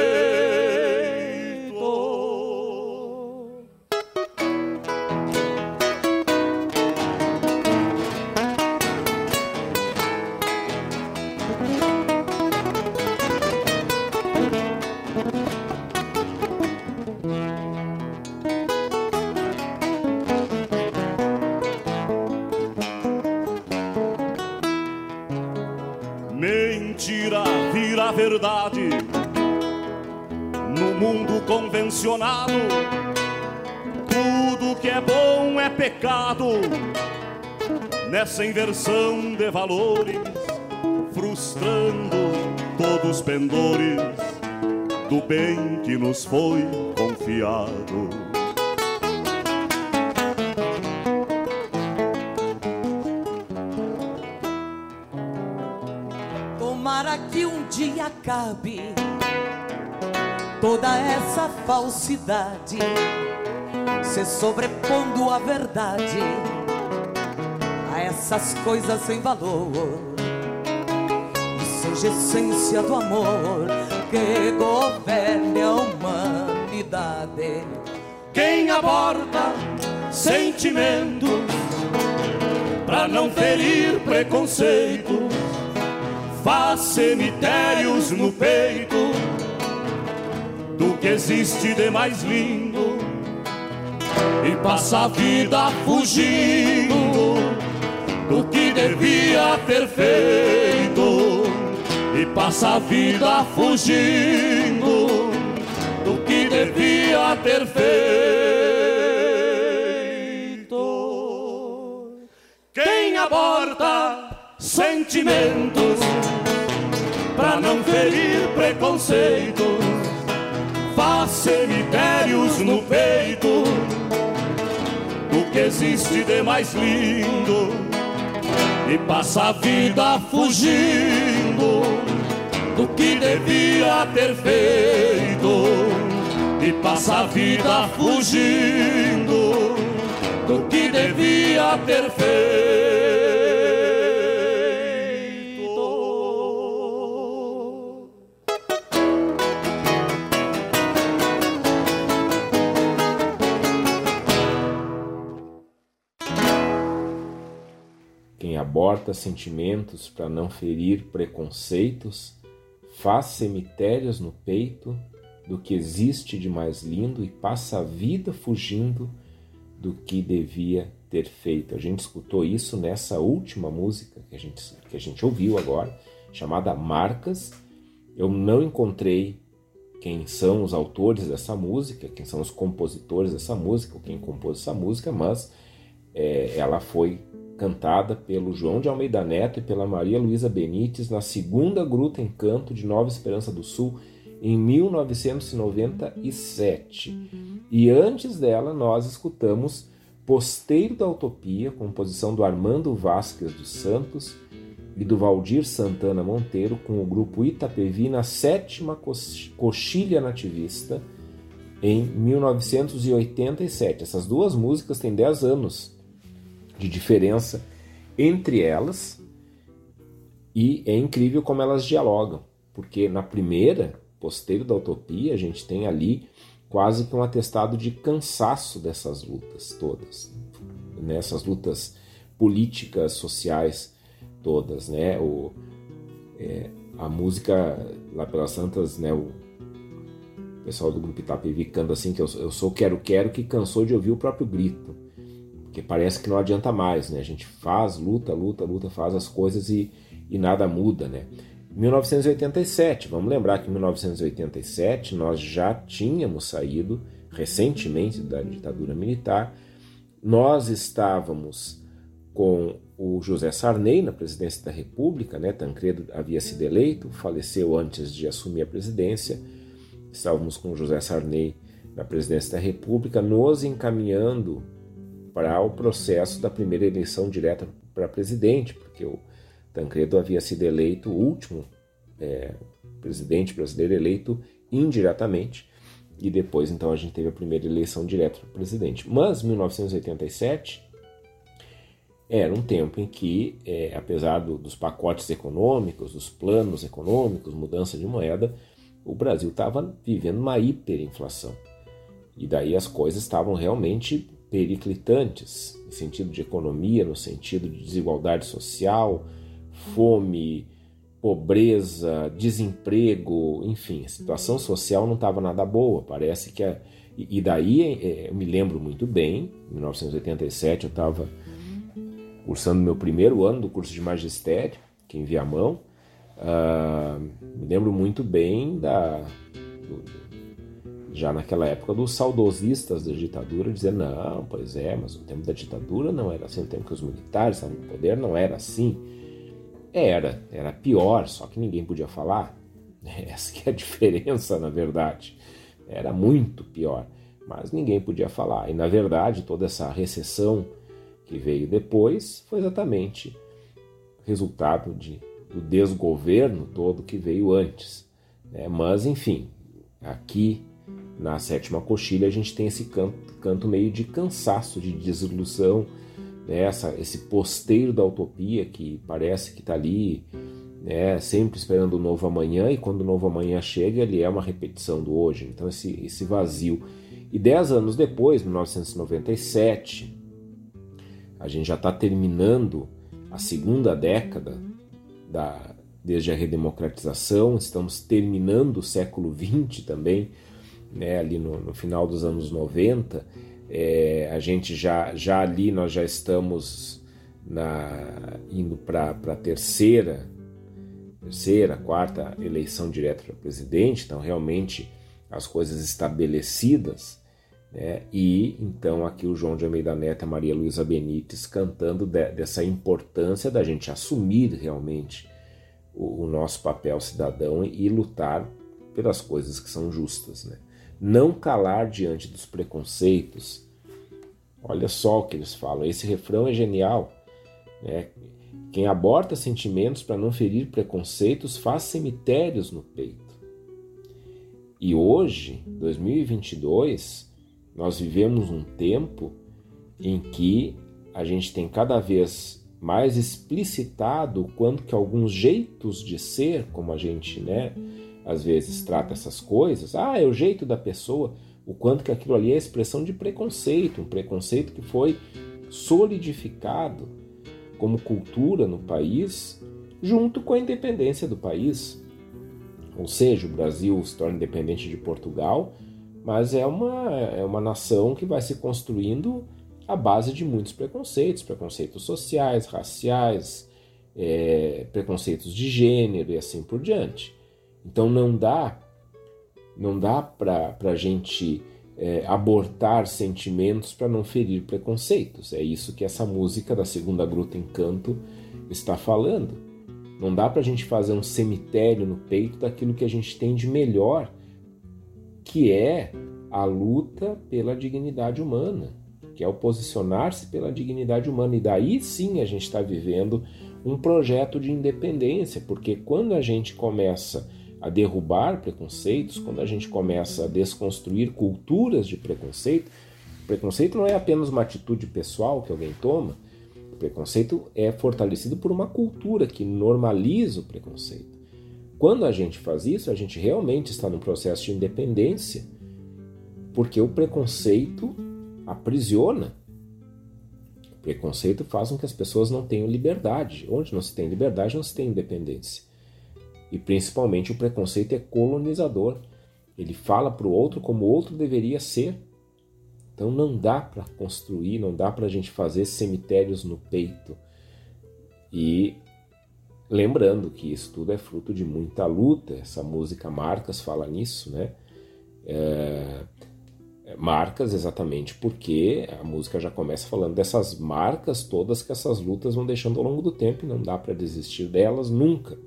Tudo que é bom é pecado. Nessa inversão de valores, frustrando todos os pendores do bem que nos foi confiado. Tomara que um dia acabe essa falsidade, se sobrepondo a verdade a essas coisas sem valor. E seja essência do amor que governe a humanidade. Quem aborta sentimentos pra não ferir preconceito, faz cemitérios no peito do que existe de mais lindo. E passa a vida fugindo do que devia ter feito. E passa a vida fugindo do que devia ter feito. Quem aborta sentimentos pra não ferir preconceitos, cemitérios no peito do que existe de mais lindo e passa a vida fugindo do que devia ter feito e passa a vida fugindo do que devia ter feito. Aborta sentimentos para não ferir preconceitos, faz cemitérios no peito do que existe de mais lindo e passa a vida fugindo do que devia ter feito. A gente escutou isso nessa última música que a gente, que a gente ouviu agora, chamada Marcas. Eu não encontrei quem são os autores dessa música, quem são os compositores dessa música, ou quem compôs essa música, mas é, ela foi cantada pelo João de Almeida Neto e pela Maria Luísa Benites na segunda Gruta Encanto de Nova Esperança do Sul em 1997. E antes dela nós escutamos Posteiro da Utopia, composição do Armando Vasquez dos Santos e do Valdir Santana Monteiro com o grupo Itapevi na sétima coxilha nativista em 1987. Essas duas músicas têm 10 anos de diferença entre elas e é incrível como elas dialogam, porque na primeira, Posteiro da Utopia, a gente tem ali quase que um atestado de cansaço dessas lutas todas, nessas né? lutas políticas, sociais todas, né? O, é, a música lá pelas Santas, né? O pessoal do grupo Itapevi canta assim que eu, eu sou quero quero que cansou de ouvir o próprio grito, porque parece que não adianta mais, né? A gente faz, luta, luta, luta, faz as coisas e, e nada muda, né? 1987, vamos lembrar que em 1987 nós já tínhamos saído recentemente da ditadura militar, nós estávamos com o José Sarney na presidência da República, né? Tancredo havia sido eleito, faleceu antes de assumir a presidência. Estávamos com o José Sarney na presidência da República, nos encaminhando para o processo da primeira eleição direta para presidente, porque o Tancredo havia sido eleito o último é, presidente brasileiro eleito indiretamente, e depois então a gente teve a primeira eleição direta para presidente. Mas 1987 era um tempo em que, é, apesar do, dos pacotes econômicos, dos planos econômicos, mudança de moeda, o Brasil estava vivendo uma hiperinflação. E daí as coisas estavam realmente periclitantes, no sentido de economia, no sentido de desigualdade social, fome, pobreza, desemprego, enfim, a situação social não estava nada boa. Parece que a, e daí é, eu me lembro muito bem, em 1987 eu estava cursando meu primeiro ano do curso de magistério, que em Viamão. Uh, me lembro muito bem da já naquela época dos saudosistas da ditadura dizendo não, pois é, mas o tempo da ditadura não era assim, o tempo que os militares estavam no poder não era assim. Era, era pior, só que ninguém podia falar. Essa é a diferença, na verdade. Era muito pior, mas ninguém podia falar. E na verdade, toda essa recessão que veio depois foi exatamente resultado de, do desgoverno todo que veio antes. Né? Mas, enfim, aqui na sétima coxilha a gente tem esse canto, canto meio de cansaço, de desilusão, né? Essa, esse posteiro da utopia que parece que está ali né? sempre esperando o novo amanhã, e quando o novo amanhã chega, ele é uma repetição do hoje. Então, esse, esse vazio. E dez anos depois, 1997, a gente já está terminando a segunda década da, desde a redemocratização, estamos terminando o século XX também, né, ali no, no final dos anos 90. É, a gente já, já ali nós já estamos na, indo para a terceira, terceira, quarta eleição direta para presidente, então realmente as coisas estabelecidas né? E então aqui o João de Almeida Neto e a Maria Luísa Benites cantando de, dessa importância da gente assumir realmente o, o, nosso papel cidadão e, e lutar pelas coisas que são justas. Né? Não calar diante dos preconceitos. Olha só o que eles falam. Esse refrão é genial. Né? Quem aborta sentimentos para não ferir preconceitos faz cemitérios no peito. E hoje, 2022, nós vivemos um tempo em que a gente tem cada vez mais explicitado o quanto que alguns jeitos de ser, como a gente, né, às vezes trata essas coisas, ah, é o jeito da pessoa, o quanto que aquilo ali é expressão de preconceito, um preconceito que foi solidificado como cultura no país junto com a independência do país. Ou seja, o Brasil se torna independente de Portugal mas é uma, é uma nação que vai se construindo à base de muitos preconceitos, preconceitos sociais, raciais, é, preconceitos de gênero e assim por diante. Então não dá, não dá para a gente é, abortar sentimentos para não ferir preconceitos. É isso que essa música da segunda gruta Encanto está falando. Não dá para a gente fazer um cemitério no peito daquilo que a gente tem de melhor que é a luta pela dignidade humana, que é o posicionar-se pela dignidade humana. E daí sim a gente está vivendo um projeto de independência, porque quando a gente começa a derrubar preconceitos, quando a gente começa a desconstruir culturas de preconceito, preconceito não é apenas uma atitude pessoal que alguém toma, preconceito é fortalecido por uma cultura que normaliza o preconceito. Quando a gente faz isso, a gente realmente está num processo de independência, porque o preconceito aprisiona. O preconceito faz com que as pessoas não tenham liberdade. Onde não se tem liberdade, não se tem independência. E principalmente o preconceito é colonizador. Ele fala para o outro como o outro deveria ser. Então não dá para construir, não dá para a gente fazer cemitérios no peito. E lembrando que isso tudo é fruto de muita luta. Essa música Marcas fala nisso, né? É, é, marcas exatamente porque a música já começa falando dessas marcas todas que essas lutas vão deixando ao longo do tempo e não dá para desistir delas nunca.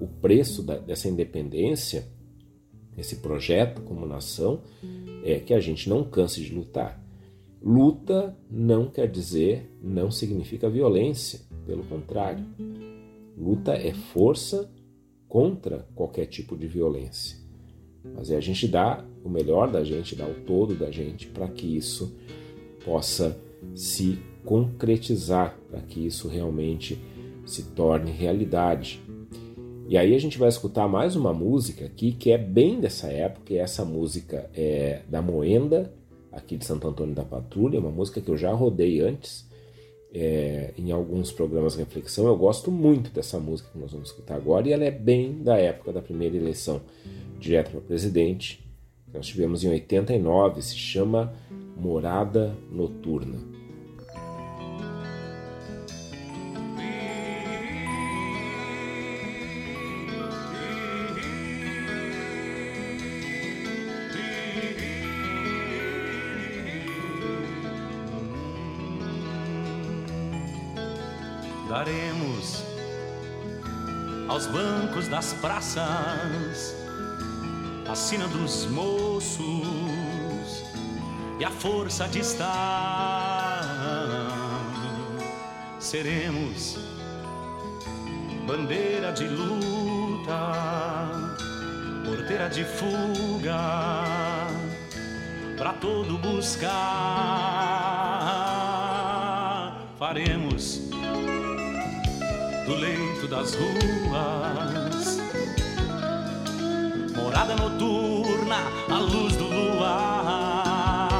O preço da, dessa independência, esse projeto como nação, é que a gente não canse de lutar. Luta não quer dizer, não significa violência, pelo contrário. Luta é força contra qualquer tipo de violência. Mas é a gente dá o melhor da gente, dá o todo da gente para que isso possa se concretizar, para que isso realmente se torne realidade. E aí a gente vai escutar mais uma música aqui que é bem dessa época, e essa música é da Moenda, aqui de Santo Antônio da Patrulha, uma música que eu já rodei antes é, em alguns programas de reflexão. Eu gosto muito dessa música que nós vamos escutar agora, e ela é bem da época da primeira eleição direto para presidente, que nós tivemos em 89, se chama Morada Noturna. Aos bancos das praças a sina dos moços e a força de estar. Seremos bandeira de luta, porteira de fuga, para todo buscar. Faremos do leito das ruas morada noturna à luz do luar.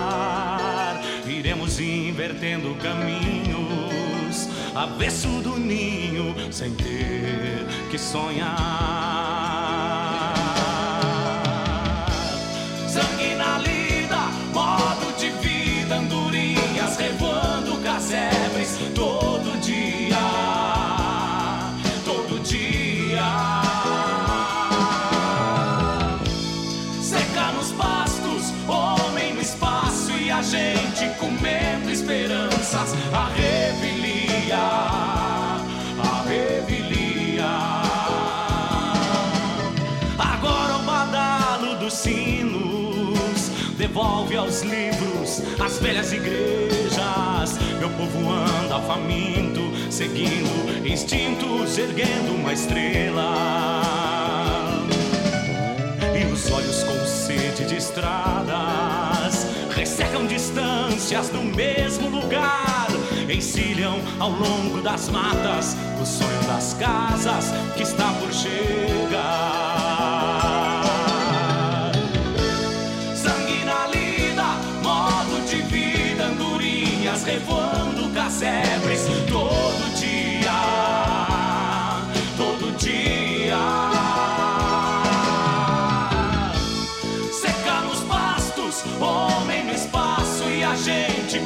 Iremos invertendo caminhos, avesso do ninho, sem ter que sonhar. A revelia, a revelia. Agora o badalo dos sinos devolve aos livros as velhas igrejas. Meu povo anda faminto, seguindo instintos, erguendo uma estrela e os olhos com sede de estradas ressecam distâncias no mesmo lugar, encilham ao longo das matas o sonho das casas que está por chegar.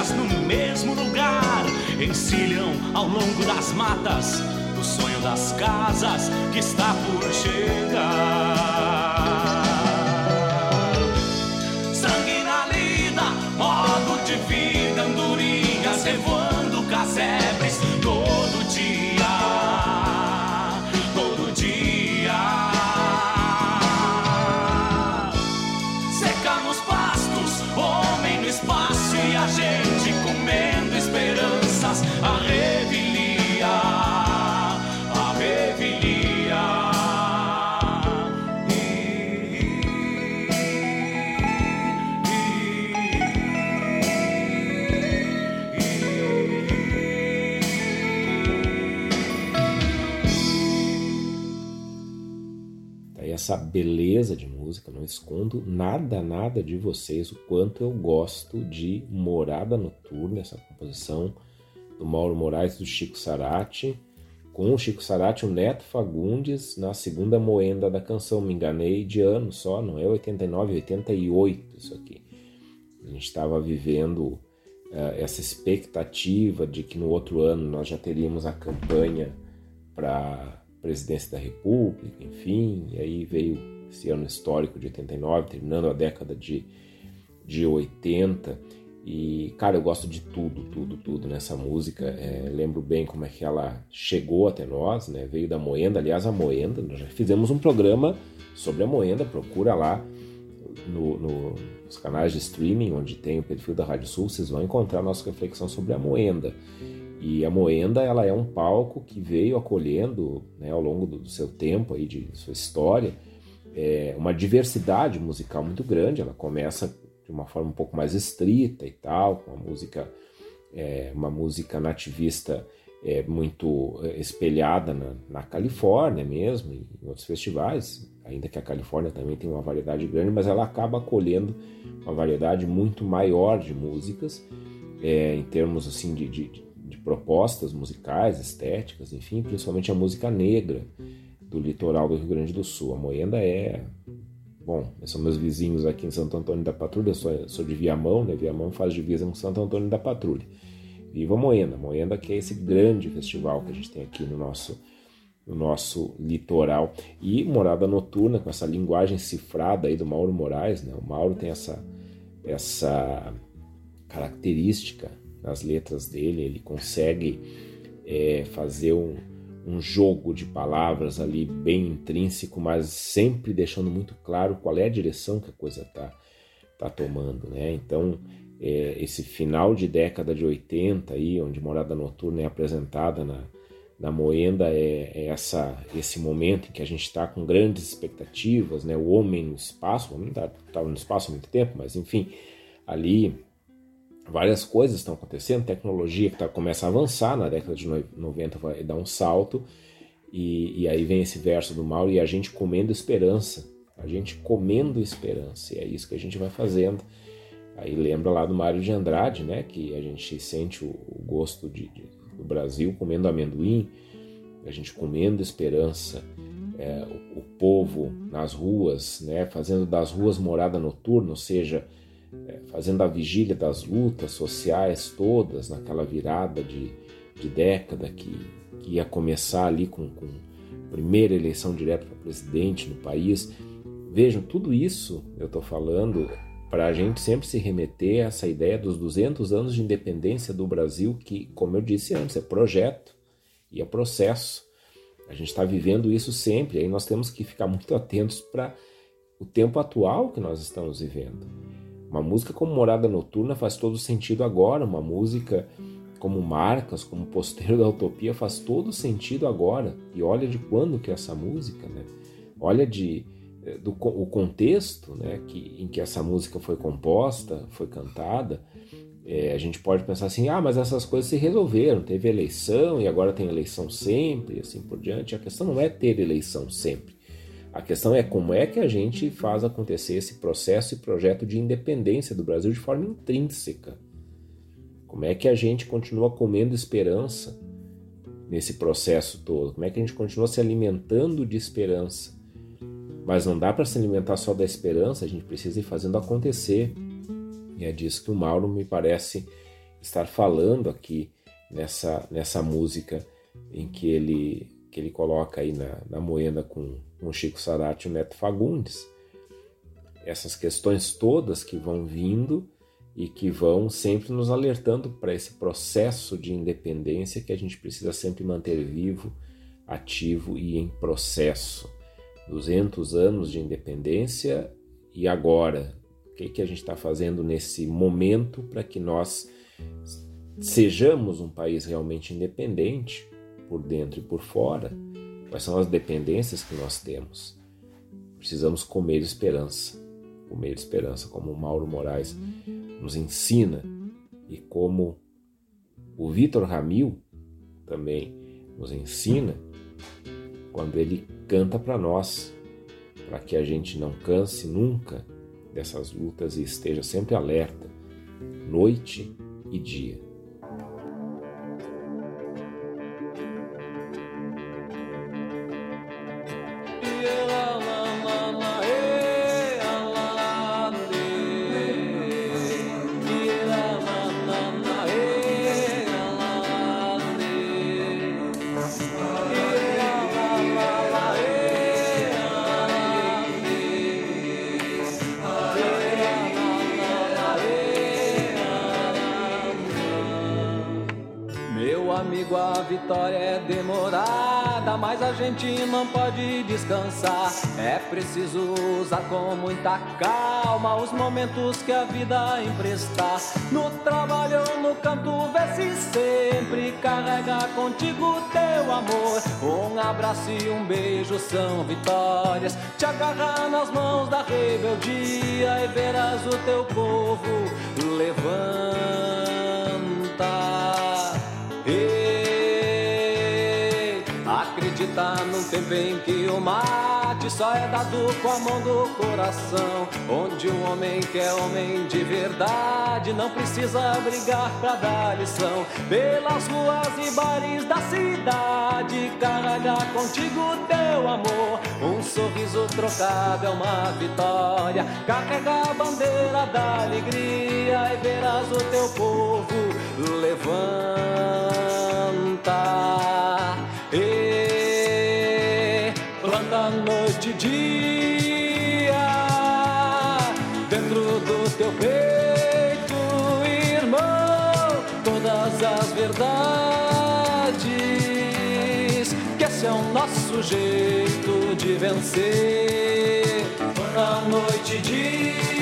distâncias no mesmo lugar, encilham ao longo das matas o sonho das casas que está por chegar. Essa beleza de música, não escondo nada, nada de vocês, o quanto eu gosto de Morada Noturna, essa composição do Mauro Moraes do Chico Sarati, com o Chico Sarati, o Neto Fagundes, na segunda moenda da canção. Me enganei de ano só, não é 89, 88 isso aqui. A gente estava vivendo uh, essa expectativa de que no outro ano nós já teríamos a campanha para presidência da República, enfim, e aí veio esse ano histórico de 89, terminando a década de, de 80. E, cara, eu gosto de tudo, tudo, tudo nessa música. É, lembro bem como é que ela chegou até nós, né? Veio da Moenda. Aliás, a Moenda, nós já fizemos um programa sobre a Moenda, procura lá no, no, nos canais de streaming, onde tem o perfil da Rádio Sul, vocês vão encontrar a nossa reflexão sobre a Moenda. E a Moenda, ela é um palco que veio acolhendo, né, ao longo do, seu tempo, aí, de sua história, é, uma diversidade musical muito grande. Ela começa de uma forma um pouco mais estrita e tal, com uma música, é, uma música nativista é, muito é, espelhada na, na, Califórnia mesmo, em outros festivais, ainda que a Califórnia também tem uma variedade grande, mas ela acaba acolhendo uma variedade muito maior de músicas, é, em termos assim de, de propostas musicais, estéticas, enfim, principalmente a música negra do litoral do Rio Grande do Sul. A Moenda é Bom, são meus vizinhos aqui em Santo Antônio da Patrulha, sou, sou de Viamão, né? Viamão faz divisa com Santo Antônio da Patrulha. Viva Moenda, Moenda que é esse grande festival que a gente tem aqui no nosso, no nosso litoral. E Morada Noturna, com essa linguagem cifrada aí do Mauro Moraes, né? O Mauro tem essa, essa característica nas letras dele, ele consegue é, fazer um, um jogo de palavras ali bem intrínseco, mas sempre deixando muito claro qual é a direção que a coisa está tá tomando, né? Então, é, esse final de década de 80 aí, onde Morada Noturna é apresentada na, na Moenda, é, é essa, esse momento em que a gente está com grandes expectativas, né? O homem no espaço, o homem estava tá, no espaço há muito tempo, mas enfim, ali várias coisas estão acontecendo, tecnologia que tá, começa a avançar na década de 90 vai dar um salto, e, e aí vem esse verso do Mauro, e a gente comendo esperança, a gente comendo esperança, e é isso que a gente vai fazendo. Aí lembra lá do Mário de Andrade, né, que a gente sente o, o gosto de, de, do Brasil comendo amendoim, a gente comendo esperança, é, o, o, povo nas ruas, né, fazendo das ruas morada noturna, ou seja, fazendo a vigília das lutas sociais todas naquela virada de, de década que, que ia começar ali com, com a primeira eleição direta para presidente no país. Vejam, tudo isso eu estou falando para a gente sempre se remeter a essa ideia dos 200 anos de independência do Brasil, que, como eu disse antes, é projeto e é processo. A gente está vivendo isso sempre, aí nós temos que ficar muito atentos para o tempo atual que nós estamos vivendo. Uma música como Morada Noturna faz todo sentido agora, uma música como Marcas, como Posteiro da Utopia faz todo sentido agora. E olha de quando que é essa música, né? Olha de eh, do o contexto, né, que, em que essa música foi composta, foi cantada. É, a gente pode pensar assim, ah, mas essas coisas se resolveram, teve eleição e agora tem eleição sempre, e assim por diante. A questão não é ter eleição sempre. A questão é como é que a gente faz acontecer esse processo e projeto de independência do Brasil de forma intrínseca. Como é que a gente continua comendo esperança nesse processo todo? Como é que a gente continua se alimentando de esperança? Mas não dá para se alimentar só da esperança, a gente precisa ir fazendo acontecer. E é disso que o Mauro me parece estar falando aqui nessa, nessa música em que ele, que ele coloca aí na, na moenda com com Chico Sarati e o Neto Fagundes. Essas questões todas que vão vindo e que vão sempre nos alertando para esse processo de independência que a gente precisa sempre manter vivo, ativo e em processo. 200 anos de independência e agora? O que, que a gente está fazendo nesse momento para que nós sejamos um país realmente independente, por dentro e por fora? Quais são as dependências que nós temos? Precisamos comer esperança. Comer esperança, como o Mauro Moraes nos ensina e como o Vitor Ramil também nos ensina quando ele canta para nós, para que a gente não canse nunca dessas lutas e esteja sempre alerta, noite e dia. Calma os momentos que a vida emprestar. No trabalho ou no canto, vê se sempre carrega contigo teu amor. Um abraço e um beijo são vitórias. Te agarrar nas mãos da rebeldia e verás o teu povo levanta. Acredita num tempo em que o mate só é dado com a mão do coração. Onde um homem que é homem de verdade não precisa brigar pra dar lição. Pelas ruas e bares da cidade, carregar contigo teu amor. Um sorriso trocado é uma vitória. Carrega a bandeira da alegria e verás o teu povo levanta. Dia dentro do teu peito, irmão, todas as verdades. Que esse é o nosso jeito de vencer. Planta noite e dia.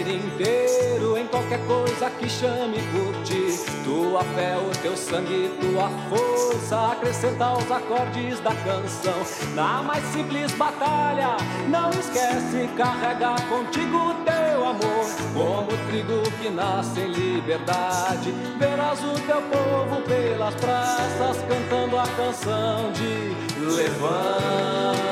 Inteiro em qualquer coisa que chame por ti. Tua fé, o teu sangue, tua força acrescenta aos acordes da canção. Na mais simples batalha, não esquece carregar contigo teu amor. Como trigo que nasce em liberdade, verás o teu povo pelas praças cantando a canção de levanta.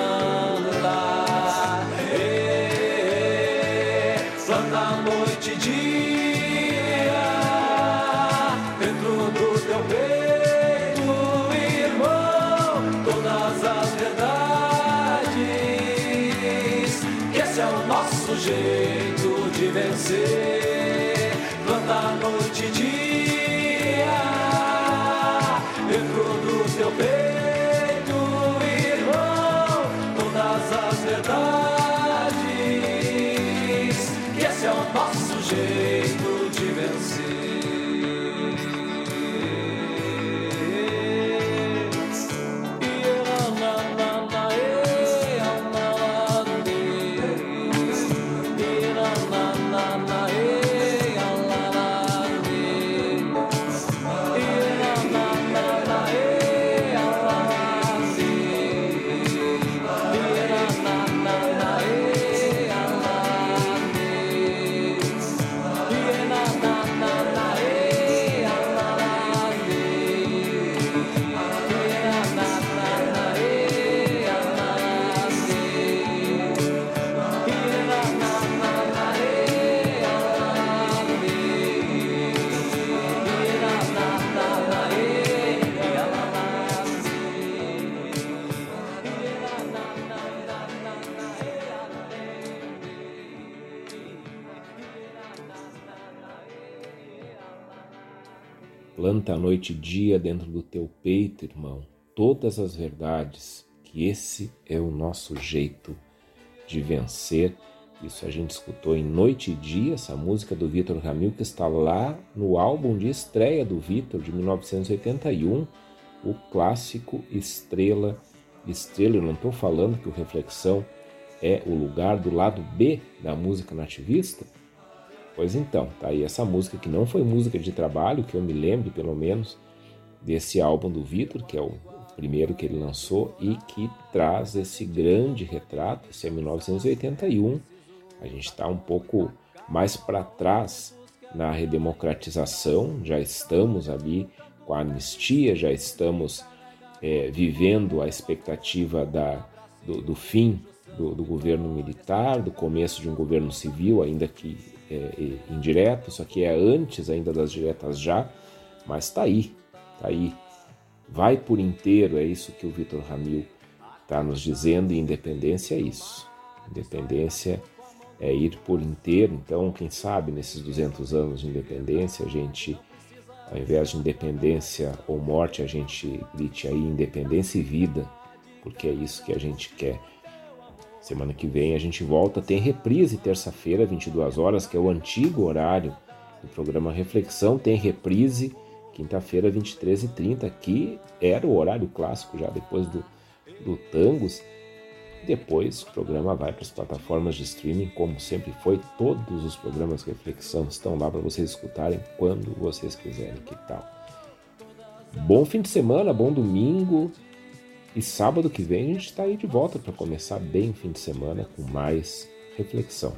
Planta a noite e dia dentro do teu peito, irmão, todas as verdades, que esse é o nosso jeito de vencer. Isso a gente escutou em Noite e Dia, essa música do Vitor Ramil, que está lá no álbum de estreia do Vitor, de 1981, o clássico Estrela. Estrela, eu não estou falando que o Reflexão é o lugar do lado B da música nativista, Pois então, tá aí essa música que não foi música de trabalho, que eu me lembro pelo menos, desse álbum do Vitor, que é o primeiro que ele lançou e que traz esse grande retrato. Esse é 1981. A gente está um pouco mais para trás na redemocratização, já estamos ali com a anistia, já estamos é, vivendo a expectativa da, do, do fim do, do, governo militar, do começo de um governo civil, ainda que é, é, indireto, isso aqui é antes ainda das diretas já, mas está aí, está aí. Vai por inteiro, é isso que o Vitor Ramil está nos dizendo, e independência é isso. Independência é ir por inteiro, então, quem sabe, nesses 200 anos de independência, a gente ao invés de independência ou morte, a gente grite aí independência e vida, porque é isso que a gente quer. Semana que vem a gente volta, tem reprise terça-feira, 22 horas, que é o antigo horário do programa Reflexão, tem reprise quinta-feira, 23h30, que era o horário clássico já depois do, do Tangos. Depois o programa vai para as plataformas de streaming, como sempre foi. Todos os programas reflexão estão lá para vocês escutarem quando vocês quiserem. Que tal? Bom fim de semana, bom domingo. E sábado que vem a gente está aí de volta para começar bem o fim de semana com mais reflexão.